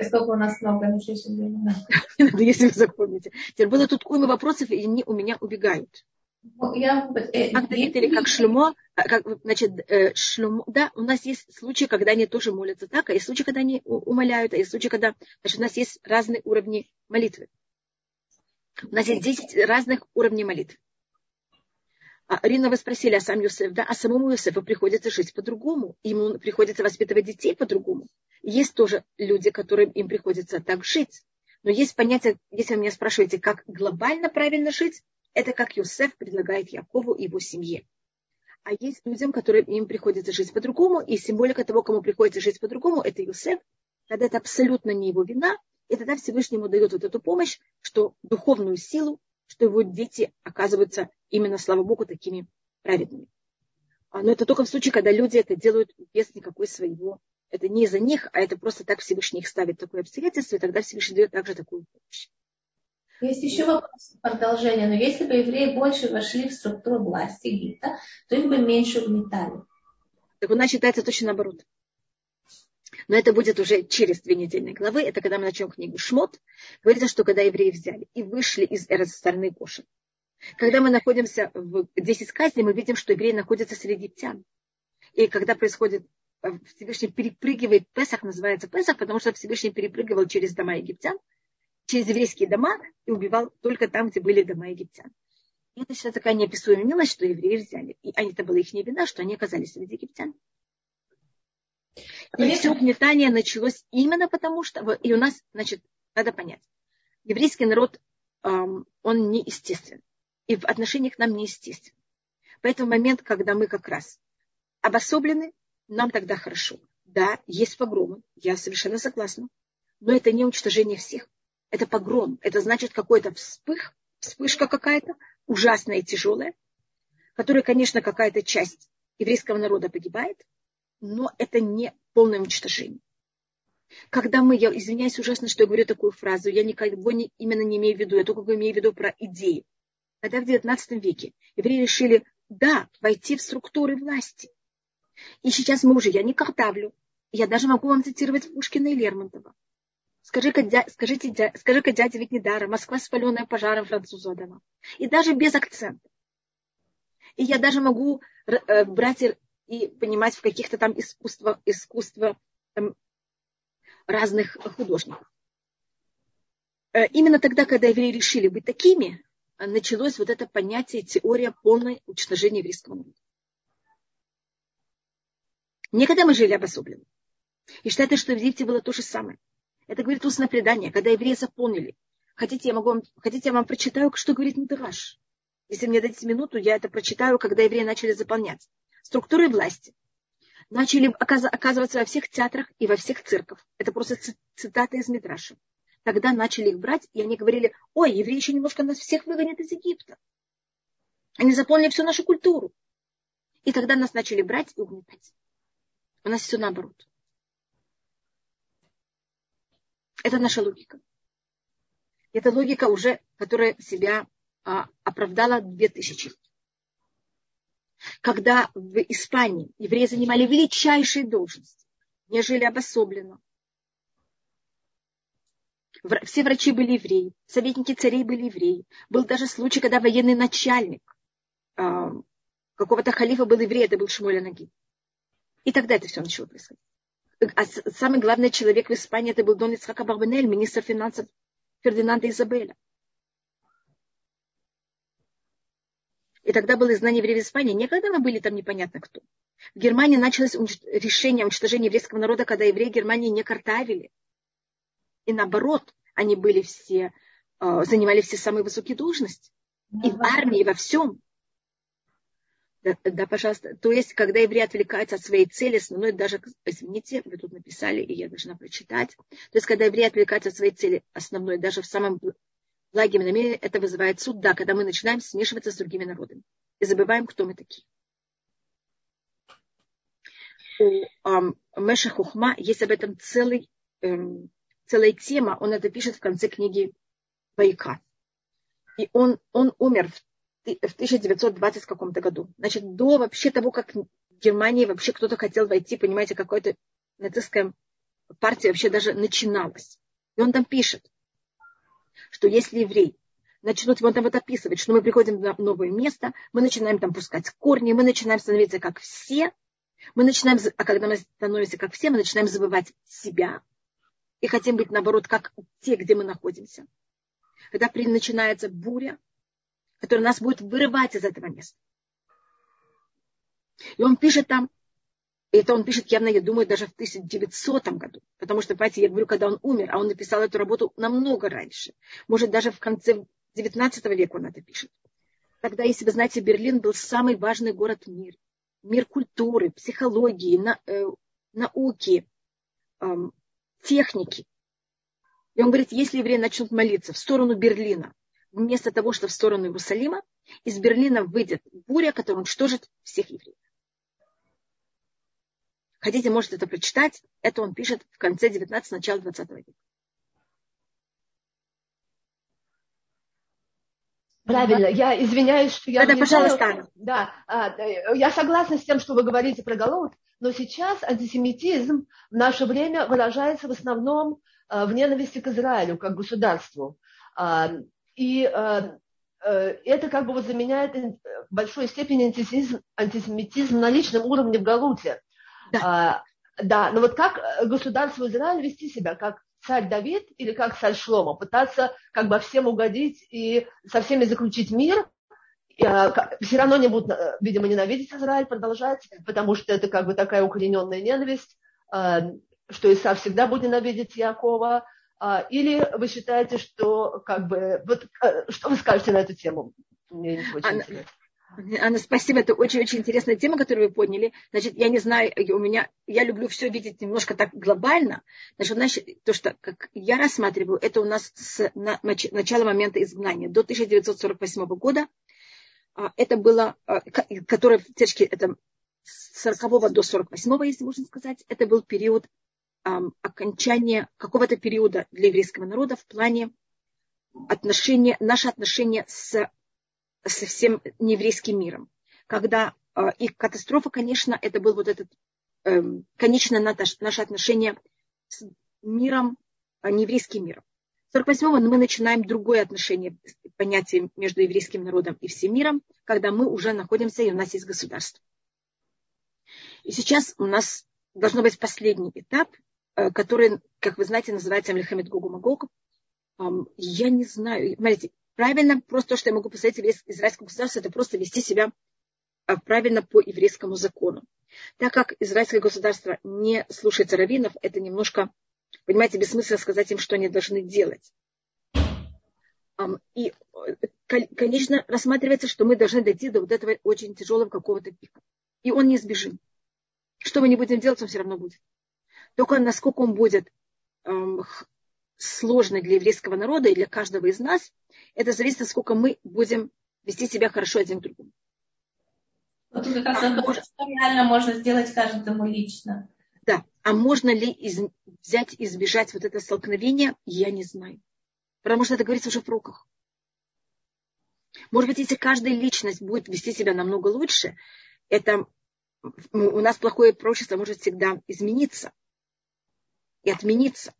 Сколько у нас много мечей сегодня? Если вы запомните. Теперь было тут уйма вопросов, и они у меня убегают. Ну, я, э, как Давид или как Шлюмо, а, как, значит, э, Шлюмо, да, у нас есть случаи, когда они тоже молятся так, а есть случаи, когда они умоляют, а есть случаи, когда, значит, у нас есть разные уровни молитвы. У нас есть 10 разных уровней молитвы. А Рина, вы спросили, а сам Юсеф, да, а самому Юсефу приходится жить по-другому, ему приходится воспитывать детей по-другому. Есть тоже люди, которым им приходится так жить. Но есть понятие, если вы меня спрашиваете, как глобально правильно жить, это как Юсеф предлагает Якову и его семье. А есть людям, которым им приходится жить по-другому, и символика того, кому приходится жить по-другому, это Юсеф, когда это абсолютно не его вина, и тогда Всевышнему дает вот эту помощь, что духовную силу, что его дети оказываются именно, слава Богу, такими праведными. А, но это только в случае, когда люди это делают без никакой своего. Это не из-за них, а это просто так Всевышний их ставит такое обстоятельство, и тогда Всевышний дает также такую помощь. Есть еще вопрос продолжения. Но если бы евреи больше вошли в структуру власти Египта, то их бы меньше угнетали. Так у нас считается точно наоборот. Но это будет уже через две недельные главы. Это когда мы начнем книгу Шмот. Говорится, что когда евреи взяли и вышли из страны Гоши. Когда мы находимся в 10 казней, мы видим, что евреи находятся среди египтян. И когда происходит э, Всевышний перепрыгивает Песах, называется Песах, потому что Всевышний перепрыгивал через дома египтян, через еврейские дома и убивал только там, где были дома египтян. И это сейчас такая неописуемая милость, что евреи взяли. И это была их не вина, что они оказались среди египтян. И все угнетание началось именно потому, что... И у нас, значит, надо понять. Еврейский народ, он неестествен. И в отношениях к нам неестествен. Поэтому момент, когда мы как раз обособлены, нам тогда хорошо. Да, есть погромы, я совершенно согласна. Но это не уничтожение всех это погром, это значит какой-то вспых, вспышка какая-то, ужасная и тяжелая, которая, конечно, какая-то часть еврейского народа погибает, но это не полное уничтожение. Когда мы, я извиняюсь ужасно, что я говорю такую фразу, я никого не, именно не имею в виду, я только имею в виду про идею. Когда в XIX веке евреи решили, да, войти в структуры власти. И сейчас мы уже, я не картавлю, я даже могу вам цитировать Пушкина и Лермонтова. Скажи-ка, дя, скажите, дя, скажи-ка дядя ведь. Москва спаленная пожаром француза дома. И даже без акцента. И я даже могу э, брать и, понимать в каких-то там искусствах, искусства разных художников. Э, именно тогда, когда евреи решили быть такими, началось вот это понятие, теория полной уничтожения еврейского народа. Никогда мы жили обособленно. И считается, что в Египте было то же самое. Это говорит устное предание, когда евреи заполнили. Хотите, я, могу вам, хотите, я вам прочитаю, что говорит Мидраш? Если мне дадите минуту, я это прочитаю, когда евреи начали заполнять. Структуры власти начали оказываться во всех театрах и во всех цирках. Это просто цитаты из Мидраша. Тогда начали их брать, и они говорили, ой, евреи еще немножко нас всех выгонят из Египта. Они заполнили всю нашу культуру. И тогда нас начали брать и угнетать. У нас все наоборот. Это наша логика. Это логика уже, которая себя а, оправдала две тысячи. Когда в Испании евреи занимали величайшие должности, не жили обособленно. Все врачи были евреи, советники царей были евреи. Был даже случай, когда военный начальник а, какого-то халифа был еврей, это был Шмуэль Ноги. И тогда это все начало происходить а самый главный человек в Испании это был Дон Ицхак Барбанель, министр финансов Фердинанда Изабеля. И тогда было изгнание в Испании. Никогда мы были там непонятно кто. В Германии началось решение уничтожения еврейского народа, когда евреи Германии не картавили. И наоборот, они были все, а, занимали все самые высокие должности. И в армии, и во всем. Да, да, пожалуйста. То есть, когда еврей отвлекается от своей цели, основной даже, извините, вы тут написали, и я должна прочитать. То есть, когда еврей отвлекается от своей цели основной, даже в самом благим намерении, это вызывает суд, да, когда мы начинаем смешиваться с другими народами и забываем, кто мы такие. У um, Меша Хухма есть об этом целый, эм, целая тема, он это пишет в конце книги Байка. И он, он умер в в 1920 каком-то году. Значит, до вообще того, как в Германии вообще кто-то хотел войти, понимаете, какая-то нацистская партия вообще даже начиналась. И он там пишет, что если еврей начнут его там вот описывать, что мы приходим на новое место, мы начинаем там пускать корни, мы начинаем становиться как все, мы начинаем, а когда мы становимся как все, мы начинаем забывать себя и хотим быть, наоборот, как те, где мы находимся. Когда начинается буря, которая нас будет вырывать из этого места. И он пишет там, это он пишет явно, я думаю, даже в 1900 году. Потому что, понимаете, я говорю, когда он умер, а он написал эту работу намного раньше. Может, даже в конце 19 века он это пишет. Тогда, если вы знаете, Берлин был самый важный город в мире. Мир культуры, психологии, на, э, науки, э, техники. И он говорит, если евреи начнут молиться в сторону Берлина, вместо того, что в сторону Иерусалима, из Берлина выйдет буря, которая уничтожит всех евреев. Хотите, можете это прочитать. Это он пишет в конце 19 начала 20 века. Правильно, я извиняюсь, что я... Да, да, пожалуйста. Да, а, я согласна с тем, что вы говорите про Голод, но сейчас антисемитизм в наше время выражается в основном а, в ненависти к Израилю как государству. А, и это как бы вот заменяет в большой степени антисемитизм, антисемитизм на личном уровне в Галуте. Да. да, но вот как государство Израиль вести себя, как царь Давид или как царь Шлома, пытаться как бы всем угодить и со всеми заключить мир, э, все равно не будут, э, видимо, ненавидеть Израиль, продолжать, потому что это как бы такая укорененная ненависть, э, что Исав всегда будет ненавидеть Якова. Или вы считаете, что как бы... Вот, что вы скажете на эту тему? Мне не очень интересно. Анна, спасибо. Это очень-очень интересная тема, которую вы подняли. Значит, я не знаю, у меня, я люблю все видеть немножко так глобально. Значит, значит то, что как я рассматриваю, это у нас с на, начала момента изгнания до 1948 года. А, это было, а, которое в это с 40 до 48, если можно сказать, это был период окончания какого-то периода для еврейского народа в плане отношения, наше отношение с со всем нееврейским миром. Когда э, их катастрофа, конечно, это был вот этот, э, конечно, наше отношение с миром, э, нееврейским миром. В 48-м мы начинаем другое отношение, понятие между еврейским народом и всем миром, когда мы уже находимся и у нас есть государство. И сейчас у нас должно быть последний этап, э, который, как вы знаете, называется Мельхамед Гогу Магог. Я не знаю, смотрите, правильно, просто то, что я могу посоветовать израильскому государству, это просто вести себя а, правильно по еврейскому закону. Так как израильское государство не слушается раввинов, это немножко, понимаете, бессмысленно сказать им, что они должны делать. И, конечно, рассматривается, что мы должны дойти до вот этого очень тяжелого какого-то пика. И он неизбежим. Что мы не будем делать, он все равно будет. Только насколько он будет сложный для еврейского народа и для каждого из нас, это зависит, насколько мы будем вести себя хорошо один к другому. Вот как раз а что реально можно сделать каждому лично. Да, а можно ли из... взять и избежать вот это столкновение, я не знаю. Потому что это говорится уже в руках. Может быть, если каждая личность будет вести себя намного лучше, это у нас плохое прочество может всегда измениться и отмениться.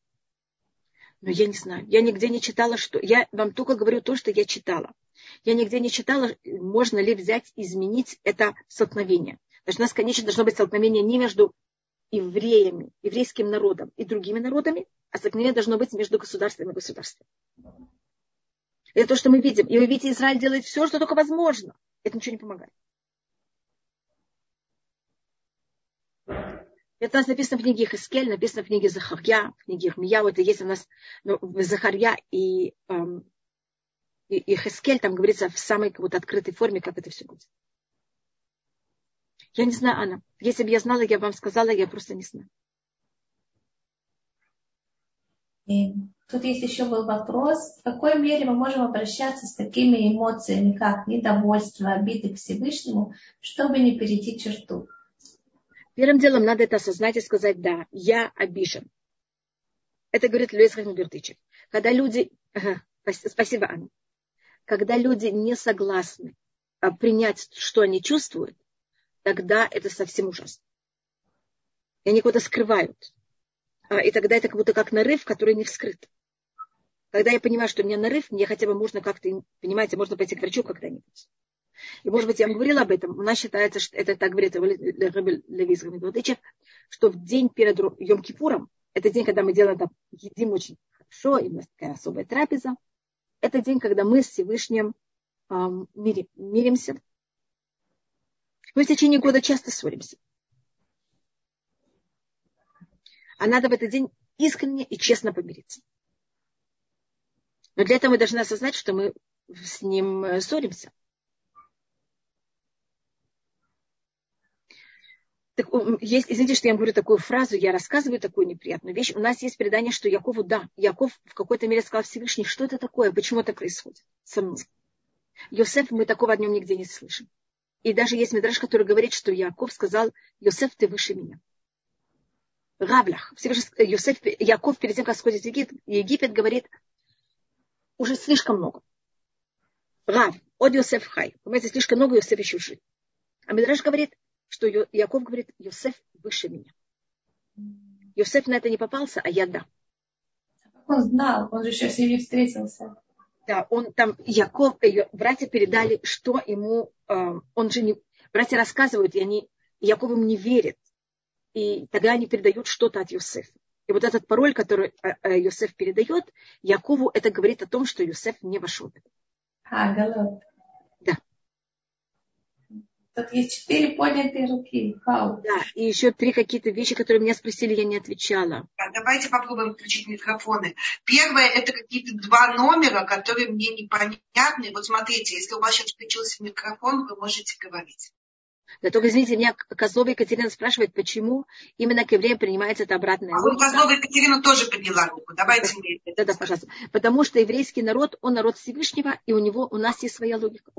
Но я не знаю. Я нигде не читала, что... Я вам только говорю то, что я читала. Я нигде не читала, можно ли взять изменить это столкновение. Значит, у нас, конечно, должно быть столкновение не между евреями, еврейским народом и другими народами, а столкновение должно быть между государством и государством. Это то, что мы видим. И вы видите, Израиль делает все, что только возможно. Это ничего не помогает. Это у нас написано в книге Хискель, написано в книге Захарья, в книге Хмияу. Это есть у нас ну, Захарья и, эм, и, и Хискель, там говорится в самой как будто, открытой форме, как это все будет. Я не знаю, Анна. Если бы я знала, я бы вам сказала, я просто не знаю. И тут есть еще был вопрос, в какой мере мы можем обращаться с такими эмоциями, как недовольство, обиды к Всевышнему, чтобы не перейти черту. Первым делом надо это осознать и сказать, да, я обижен. Это говорит Луис Хахмбертычек. Когда люди... Ага, спасибо, Анна. Когда люди не согласны а, принять, что они чувствуют, тогда это совсем ужасно. И они куда-то скрывают. А, и тогда это как будто как нарыв, который не вскрыт. Когда я понимаю, что у меня нарыв, мне хотя бы можно как-то, понимаете, можно пойти к врачу когда-нибудь. И, может быть, я вам говорила об этом. У нас считается, что это так говорит Левиз что в день перед Йом-Кипуром, это день, когда мы делаем там, едим очень хорошо, и у нас такая особая трапеза, это день, когда мы с Всевышним эм, мирим, миримся. Мы в течение года часто ссоримся. А надо в этот день искренне и честно помириться. Но для этого мы должны осознать, что мы с ним э, ссоримся. Так, есть, извините, что я говорю такую фразу, я рассказываю такую неприятную вещь. У нас есть предание, что Якову, да, Яков в какой-то мере сказал Всевышний, что это такое, почему это происходит со мной. Йосеф, мы такого о нем нигде не слышим. И даже есть Мидраш, который говорит, что Яков сказал, Йосеф, ты выше меня. Равлях. Йосеф, Яков перед тем, как сходит в Египет, Египет говорит, уже слишком много. Рав, от Йосеф Хай. Понимаете, слишком много Йосеф еще жив. А Мидраш говорит, что Яков говорит, Йосеф выше меня. Йосеф на это не попался, а я да. Он знал, он же еще с ними встретился. Да, он там, Яков, братья передали, что ему, э, он же не, братья рассказывают, и они, Яков им не верит. И тогда они передают что-то от Йосефа. И вот этот пароль, который э, э, Йосеф передает, Якову это говорит о том, что Йосеф не вошел. А, голод. Да. Тут есть четыре поднятые руки. Вау. Да, и еще три какие-то вещи, которые меня спросили, я не отвечала. Давайте попробуем включить микрофоны. Первое, это какие-то два номера, которые мне непонятны. Вот смотрите, если у вас сейчас включился микрофон, вы можете говорить. Да только, извините, меня Козлова Екатерина спрашивает, почему именно к евреям принимается это обратное. А вот Козлова Екатерина тоже подняла руку. Давайте мне это. Да, да, пожалуйста. Потому что еврейский народ, он народ Всевышнего, и у него, у нас есть своя логика.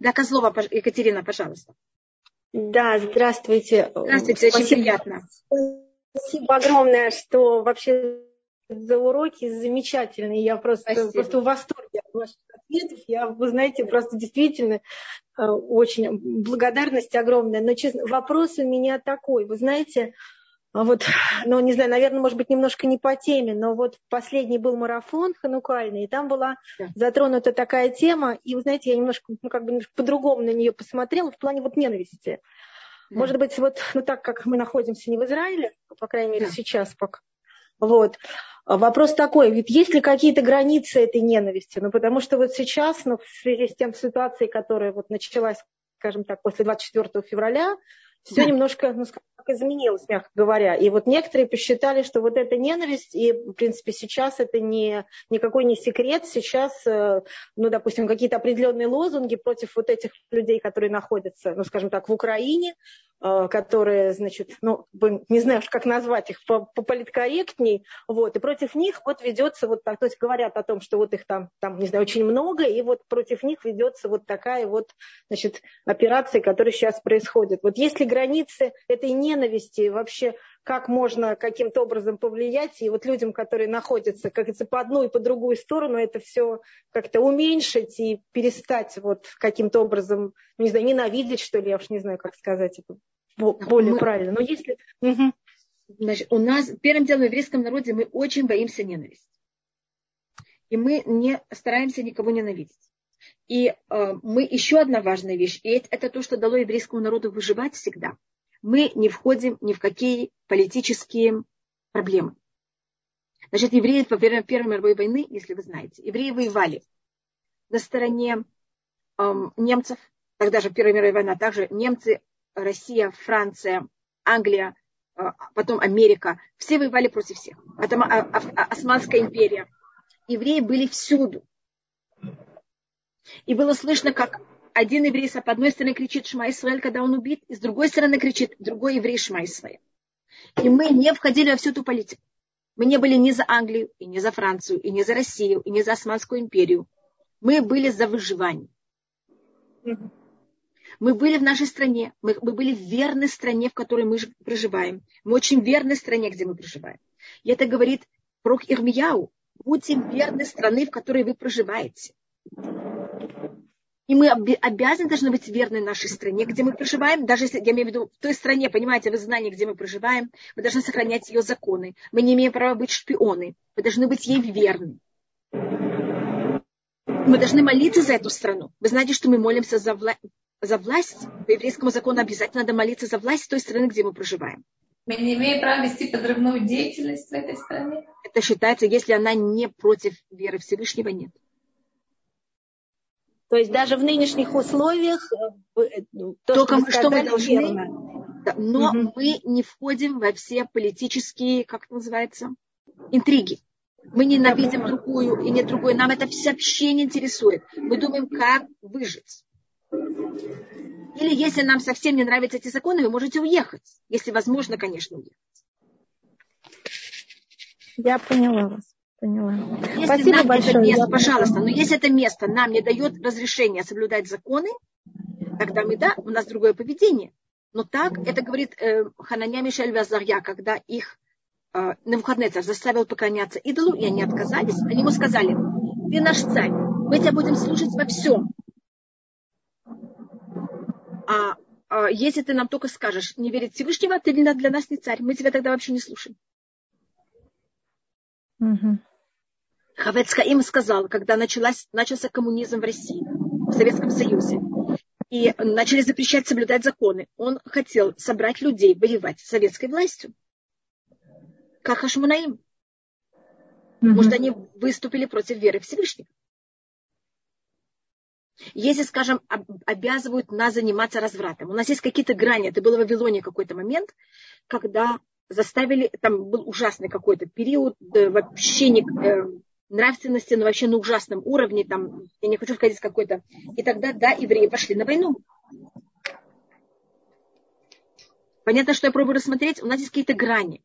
Да, Козлова Екатерина, пожалуйста. Да, здравствуйте. Здравствуйте, очень Спасибо. приятно. Спасибо огромное, что вообще за уроки замечательные. Я просто, просто в восторге от ваших ответов. Я, вы знаете, просто действительно э, очень благодарность огромная. Но, честно, вопрос у меня такой. Вы знаете, вот, ну, не знаю, наверное, может быть, немножко не по теме, но вот последний был марафон ханукальный, и там была затронута такая тема, и, вы знаете, я немножко, ну, как бы немножко по-другому на нее посмотрела в плане вот ненависти. Да. Может быть, вот, ну, так как мы находимся не в Израиле, по крайней мере, да. сейчас пока, вот, Вопрос такой, ведь есть ли какие-то границы этой ненависти? Ну, потому что вот сейчас, ну, в связи с тем ситуацией, которая вот началась, скажем так, после 24 февраля, все да. немножко, ну, изменилось, мягко говоря. И вот некоторые посчитали, что вот эта ненависть, и, в принципе, сейчас это не, никакой не секрет, сейчас, э, ну, допустим, какие-то определенные лозунги против вот этих людей, которые находятся, ну, скажем так, в Украине, которые, значит, ну, не знаю, как назвать их политкорректней, вот, и против них вот ведется вот так, то есть говорят о том, что вот их там, там, не знаю, очень много, и вот против них ведется вот такая вот, значит, операция, которая сейчас происходит. Вот есть ли границы этой ненависти вообще как можно каким-то образом повлиять, и вот людям, которые находятся, как говорится, по одну и по другую сторону, это все как-то уменьшить и перестать вот каким-то образом, ну, не знаю, ненавидеть, что ли, я уж не знаю, как сказать это более мы... правильно. Но если... Угу. Значит, у нас, первым делом, в еврейском народе мы очень боимся ненависти. И мы не стараемся никого ненавидеть. И э, мы еще одна важная вещь, и это, это то, что дало еврейскому народу выживать всегда – мы не входим ни в какие политические проблемы. Значит, евреи во время Первой мировой войны, если вы знаете, евреи воевали на стороне эм, немцев, тогда же Первая мировая война, также немцы, Россия, Франция, Англия, э, потом Америка, все воевали против всех. Потом а, а, а, Османская империя. Евреи были всюду. И было слышно, как один еврей с одной стороны кричит Шма Исраэль, когда он убит, и с другой стороны кричит другой еврей Шма Исраэль. И мы не входили во всю эту политику. Мы не были ни за Англию, и не за Францию, и не за Россию, и не за Османскую империю. Мы были за выживание. Мы были в нашей стране, мы, мы были в верной стране, в которой мы проживаем. Мы очень верной стране, где мы проживаем. И это говорит про Ирмияу. Будьте верны страны, в которой вы проживаете. И мы обязаны должны быть верны нашей стране, где мы проживаем, даже если, я имею в виду, в той стране, понимаете, вы знаете, где мы проживаем, мы должны сохранять ее законы. Мы не имеем права быть шпионы. Мы должны быть ей верны. Мы должны молиться за эту страну. Вы знаете, что мы молимся за, вла... за власть. По еврейскому закону обязательно надо молиться за власть той страны, где мы проживаем. Мы не имеем права вести подрывную деятельность в этой стране. Это считается, если она не против веры Всевышнего, нет. То есть даже в нынешних условиях э, э, ну, то, Только что, что мы должны, да, но угу. мы не входим во все политические, как это называется, интриги. Мы ненавидим другую и не другую. Нам это все вообще не интересует. Мы думаем, как выжить. Или если нам совсем не нравятся эти законы, вы можете уехать. Если возможно, конечно, уехать. Я поняла вас. Поняла. Если Спасибо нам большое. Это место, пожалуйста, но если это место нам не дает разрешения соблюдать законы, тогда мы, да, у нас другое поведение. Но так, это говорит э, Хананя Мишель Вазарья, когда их э, Навуходнецар заставил поклоняться идолу, и они отказались, они ему сказали, ты наш царь, мы тебя будем слушать во всем. А, а если ты нам только скажешь, не верить Всевышнего, ты для нас не царь, мы тебя тогда вообще не слушаем. Угу. Хавецкаим сказал, когда началась, начался коммунизм в России, в Советском Союзе, и начали запрещать соблюдать законы, он хотел собрать людей воевать с советской властью. Как Хашмунаим. Угу. Может, они выступили против веры Всевышнего. Если, скажем, обязывают нас заниматься развратом, у нас есть какие-то грани, это было в Вавилоне какой-то момент, когда заставили, там был ужасный какой-то период, вообще не, э, нравственности, но вообще на ужасном уровне, там, я не хочу сказать какой-то. И тогда, да, евреи пошли на войну. Понятно, что я пробую рассмотреть, у нас есть какие-то грани.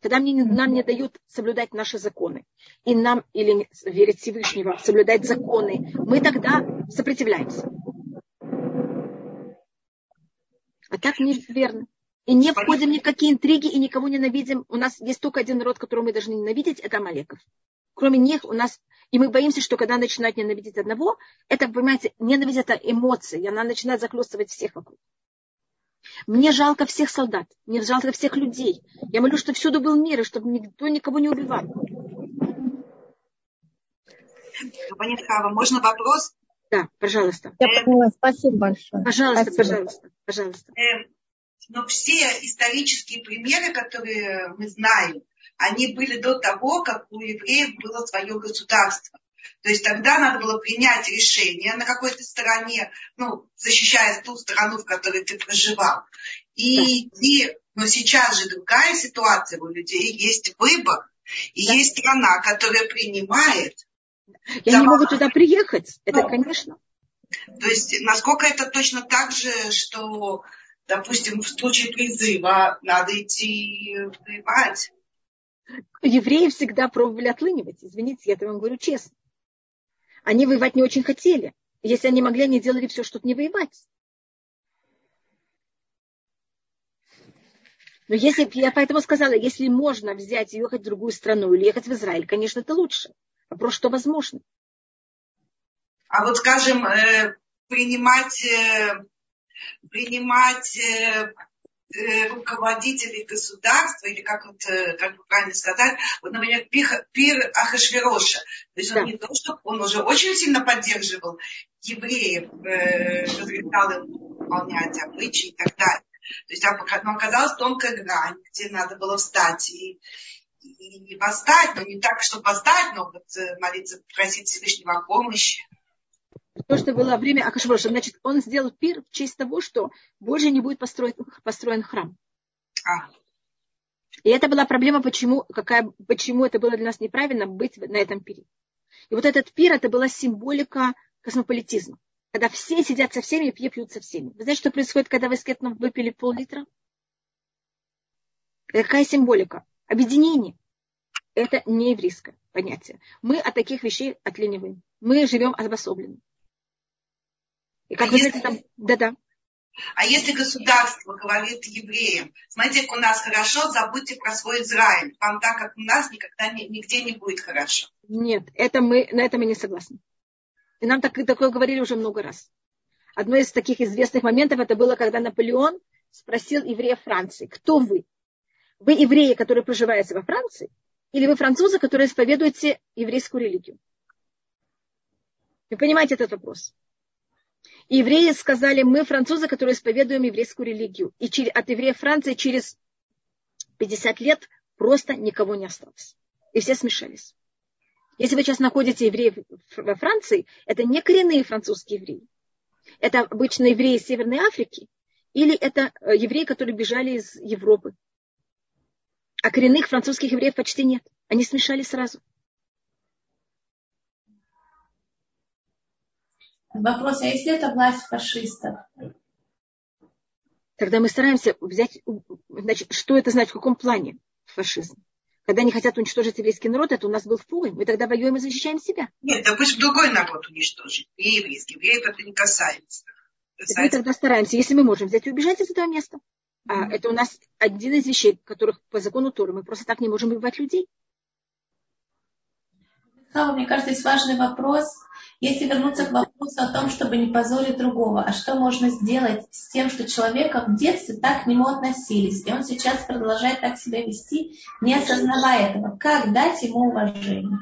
Когда мне, нам не дают соблюдать наши законы, и нам, или верить Всевышнего, соблюдать законы, мы тогда сопротивляемся. А так неверно. И не входим ни в какие интриги и никого ненавидим. У нас есть только один народ, которого мы должны ненавидеть, это Амалеков. Кроме них у нас... И мы боимся, что когда начинают ненавидеть одного, это, понимаете, ненависть это эмоции, и она начинает захлестывать всех вокруг. Мне жалко всех солдат, мне жалко всех людей. Я молю, чтобы всюду был мир, и чтобы никто никого не убивал. Хава, можно вопрос? Да, пожалуйста. Я поняла, спасибо большое. Пожалуйста, спасибо. пожалуйста, пожалуйста. Эм, но все исторические примеры, которые мы знаем, они были до того, как у евреев было свое государство. То есть тогда надо было принять решение на какой-то стороне, ну, защищая ту страну, в которой ты проживал. И идти, но сейчас же другая ситуация у людей, есть выбор, и да. есть страна, которая принимает. Я сама... не могу туда приехать, это, ну, конечно. То есть, насколько это точно так же, что допустим, в случае призыва надо идти воевать. Евреи всегда пробовали отлынивать. Извините, я это вам говорю честно. Они воевать не очень хотели. Если они могли, они делали все, чтобы не воевать. Но если, я поэтому сказала, если можно взять и ехать в другую страну или ехать в Израиль, конечно, это лучше. Вопрос, что возможно. А вот, скажем, э, принимать э, принимать э, э, руководителей государства, или как, вот, э, как бы правильно сказать, вот, например, пир, пир Ахашвероша. То есть он да. не то, что он уже очень сильно поддерживал евреев, э, разрешал им выполнять обычаи и так далее. То есть но оказалась тонкая грань, где надо было встать и, и, и восстать, но не так, чтобы восстать, но вот молиться, просить Всевышнего о помощи то, что было время Ахашвроша. Значит, он сделал пир в честь того, что больше не будет построен, построен храм. А. И это была проблема, почему, какая, почему это было для нас неправильно быть на этом пире. И вот этот пир, это была символика космополитизма. Когда все сидят со всеми и пьют со всеми. Вы знаете, что происходит, когда вы с Кетном выпили пол-литра? Какая символика? Объединение. Это не еврейское понятие. Мы от таких вещей отлиниваем. Мы живем обособленно. И как а вы если... там... Да-да. А если государство говорит евреям, смотрите, как у нас хорошо, забудьте про свой Израиль. Вам так, как у нас, никогда нигде не будет хорошо. Нет, это мы, на это мы не согласны. И нам так, такое говорили уже много раз. Одно из таких известных моментов это было, когда Наполеон спросил еврея Франции, кто вы? Вы евреи, которые проживаете во Франции, или вы французы, которые исповедуете еврейскую религию? Вы понимаете этот вопрос? И евреи сказали, мы французы, которые исповедуем еврейскую религию. И от евреев Франции через 50 лет просто никого не осталось. И все смешались. Если вы сейчас находите евреев во Франции, это не коренные французские евреи. Это обычно евреи из Северной Африки или это э, евреи, которые бежали из Европы. А коренных французских евреев почти нет. Они смешались сразу. Вопрос, а если это власть фашистов? Тогда мы стараемся взять, значит, что это значит, в каком плане фашизм. Когда они хотят уничтожить еврейский народ, это у нас был в Пуле. Мы тогда воюем и защищаем себя. Нет, да пусть другой народ уничтожить, не еврейский. Евреев это не касается. касается. Мы тогда стараемся, если мы можем взять и убежать из этого места. А это у нас один из вещей, которых по закону Торы мы просто так не можем убивать людей. Мне кажется, есть важный вопрос. Если вернуться к вопросу о том, чтобы не позорить другого, а что можно сделать с тем, что человека в детстве так к нему относились, и он сейчас продолжает так себя вести, не осознавая этого, как дать ему уважение?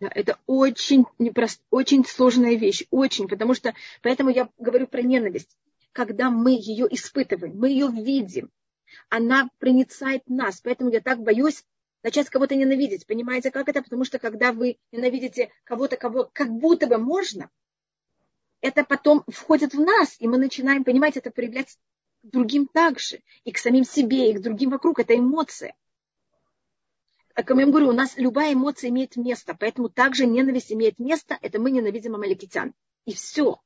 Да, это очень, непрост, очень сложная вещь, очень, потому что, поэтому я говорю про ненависть. Когда мы ее испытываем, мы ее видим, она проницает нас, поэтому я так боюсь начать кого-то ненавидеть. Понимаете, как это? Потому что когда вы ненавидите кого-то, кого как будто бы можно, это потом входит в нас, и мы начинаем, понимаете, это проявлять другим также, и к самим себе, и к другим вокруг. Это эмоция. Как я говорю, у нас любая эмоция имеет место, поэтому также ненависть имеет место, это мы ненавидим амаликитян. И все.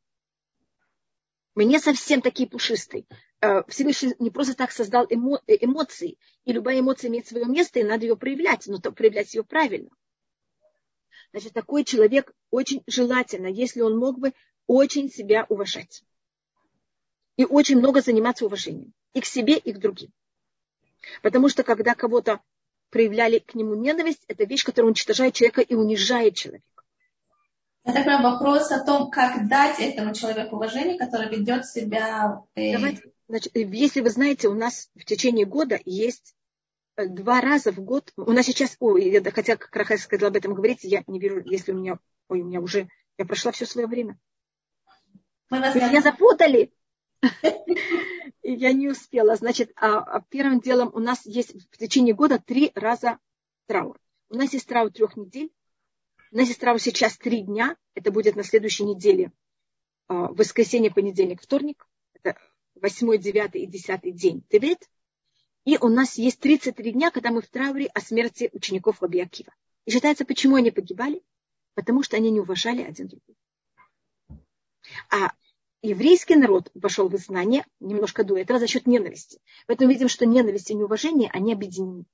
Мы не совсем такие пушистые. Э, Всевышний не просто так создал эмо, э, эмоции, и любая эмоция имеет свое место, и надо ее проявлять, но проявлять ее правильно. Значит, такой человек очень желательно, если он мог бы очень себя уважать. И очень много заниматься уважением. И к себе, и к другим. Потому что когда кого-то проявляли к нему ненависть, это вещь, которая уничтожает человека и унижает человека. Это прям вопрос о том, как дать этому человеку уважение, который ведет себя... Э... Давайте, значит, если вы знаете, у нас в течение года есть э, два раза в год. У нас сейчас, ой, я, хотя как Рахаль сказала об этом говорить, я не вижу, если у меня, ой, у меня уже, я прошла все свое время. Мы вас Меня запутали. Я не успела. Значит, а, а первым делом у нас есть в течение года три раза траур. У нас есть траур трех недель, у нас есть сейчас три дня. Это будет на следующей неделе. А, воскресенье, понедельник, вторник. Это восьмой, девятый и десятый день Тевет. И у нас есть 33 дня, когда мы в трауре о смерти учеников Раби Акива. И считается, почему они погибали? Потому что они не уважали один другого. А еврейский народ вошел в изгнание немножко до этого за счет ненависти. Поэтому видим, что ненависть и неуважение, они объединены.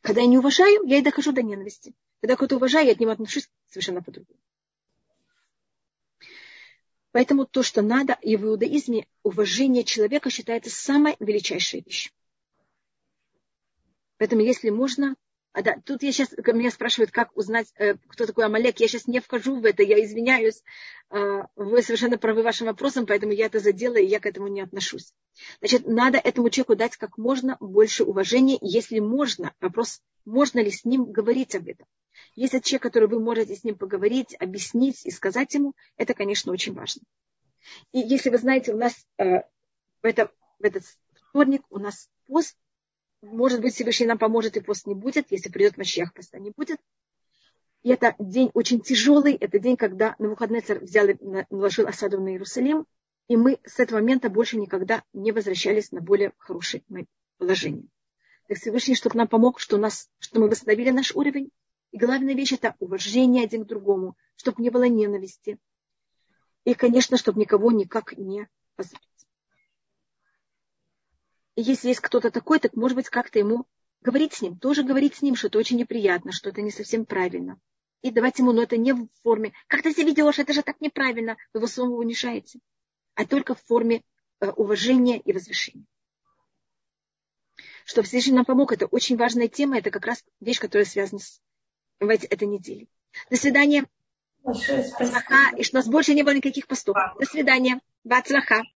Когда я не уважаю, я и дохожу до ненависти. Когда кого-то уважаю, я к нему отношусь совершенно по-другому. Поэтому то, что надо, и в иудаизме уважение человека считается самой величайшей вещью. Поэтому, если можно, а да, тут я сейчас, меня спрашивают, как узнать, э, кто такой Амалек. Я сейчас не вхожу в это, я извиняюсь. Э, вы совершенно правы вашим вопросом, поэтому я это задела, и я к этому не отношусь. Значит, надо этому человеку дать как можно больше уважения, если можно. Вопрос, можно ли с ним говорить об этом. Если человек, который вы можете с ним поговорить, объяснить и сказать ему, это, конечно, очень важно. И если вы знаете, у нас э, в, это, в этот вторник у нас пост, может быть, Всевышний нам поможет, и пост не будет. Если придет Машех, поста не будет. И это день очень тяжелый. Это день, когда на выходный царь взял и наложил осаду на Иерусалим. И мы с этого момента больше никогда не возвращались на более хорошее положение. Так Всевышний, чтобы нам помог, что, у нас, что мы восстановили наш уровень. И главная вещь – это уважение один к другому, чтобы не было ненависти. И, конечно, чтобы никого никак не. И если есть кто-то такой, так, может быть, как-то ему говорить с ним, тоже говорить с ним, что это очень неприятно, что это не совсем правильно. И давать ему, но это не в форме, как ты себя ведешь, это же так неправильно, вы его самого унижаете, а только в форме э, уважения и возвышения. Что Всевышний нам помог, это очень важная тема, это как раз вещь, которая связана с давайте, этой неделей. До свидания. Большое спасибо. И что у нас больше не было никаких постов. До свидания. Бацлаха.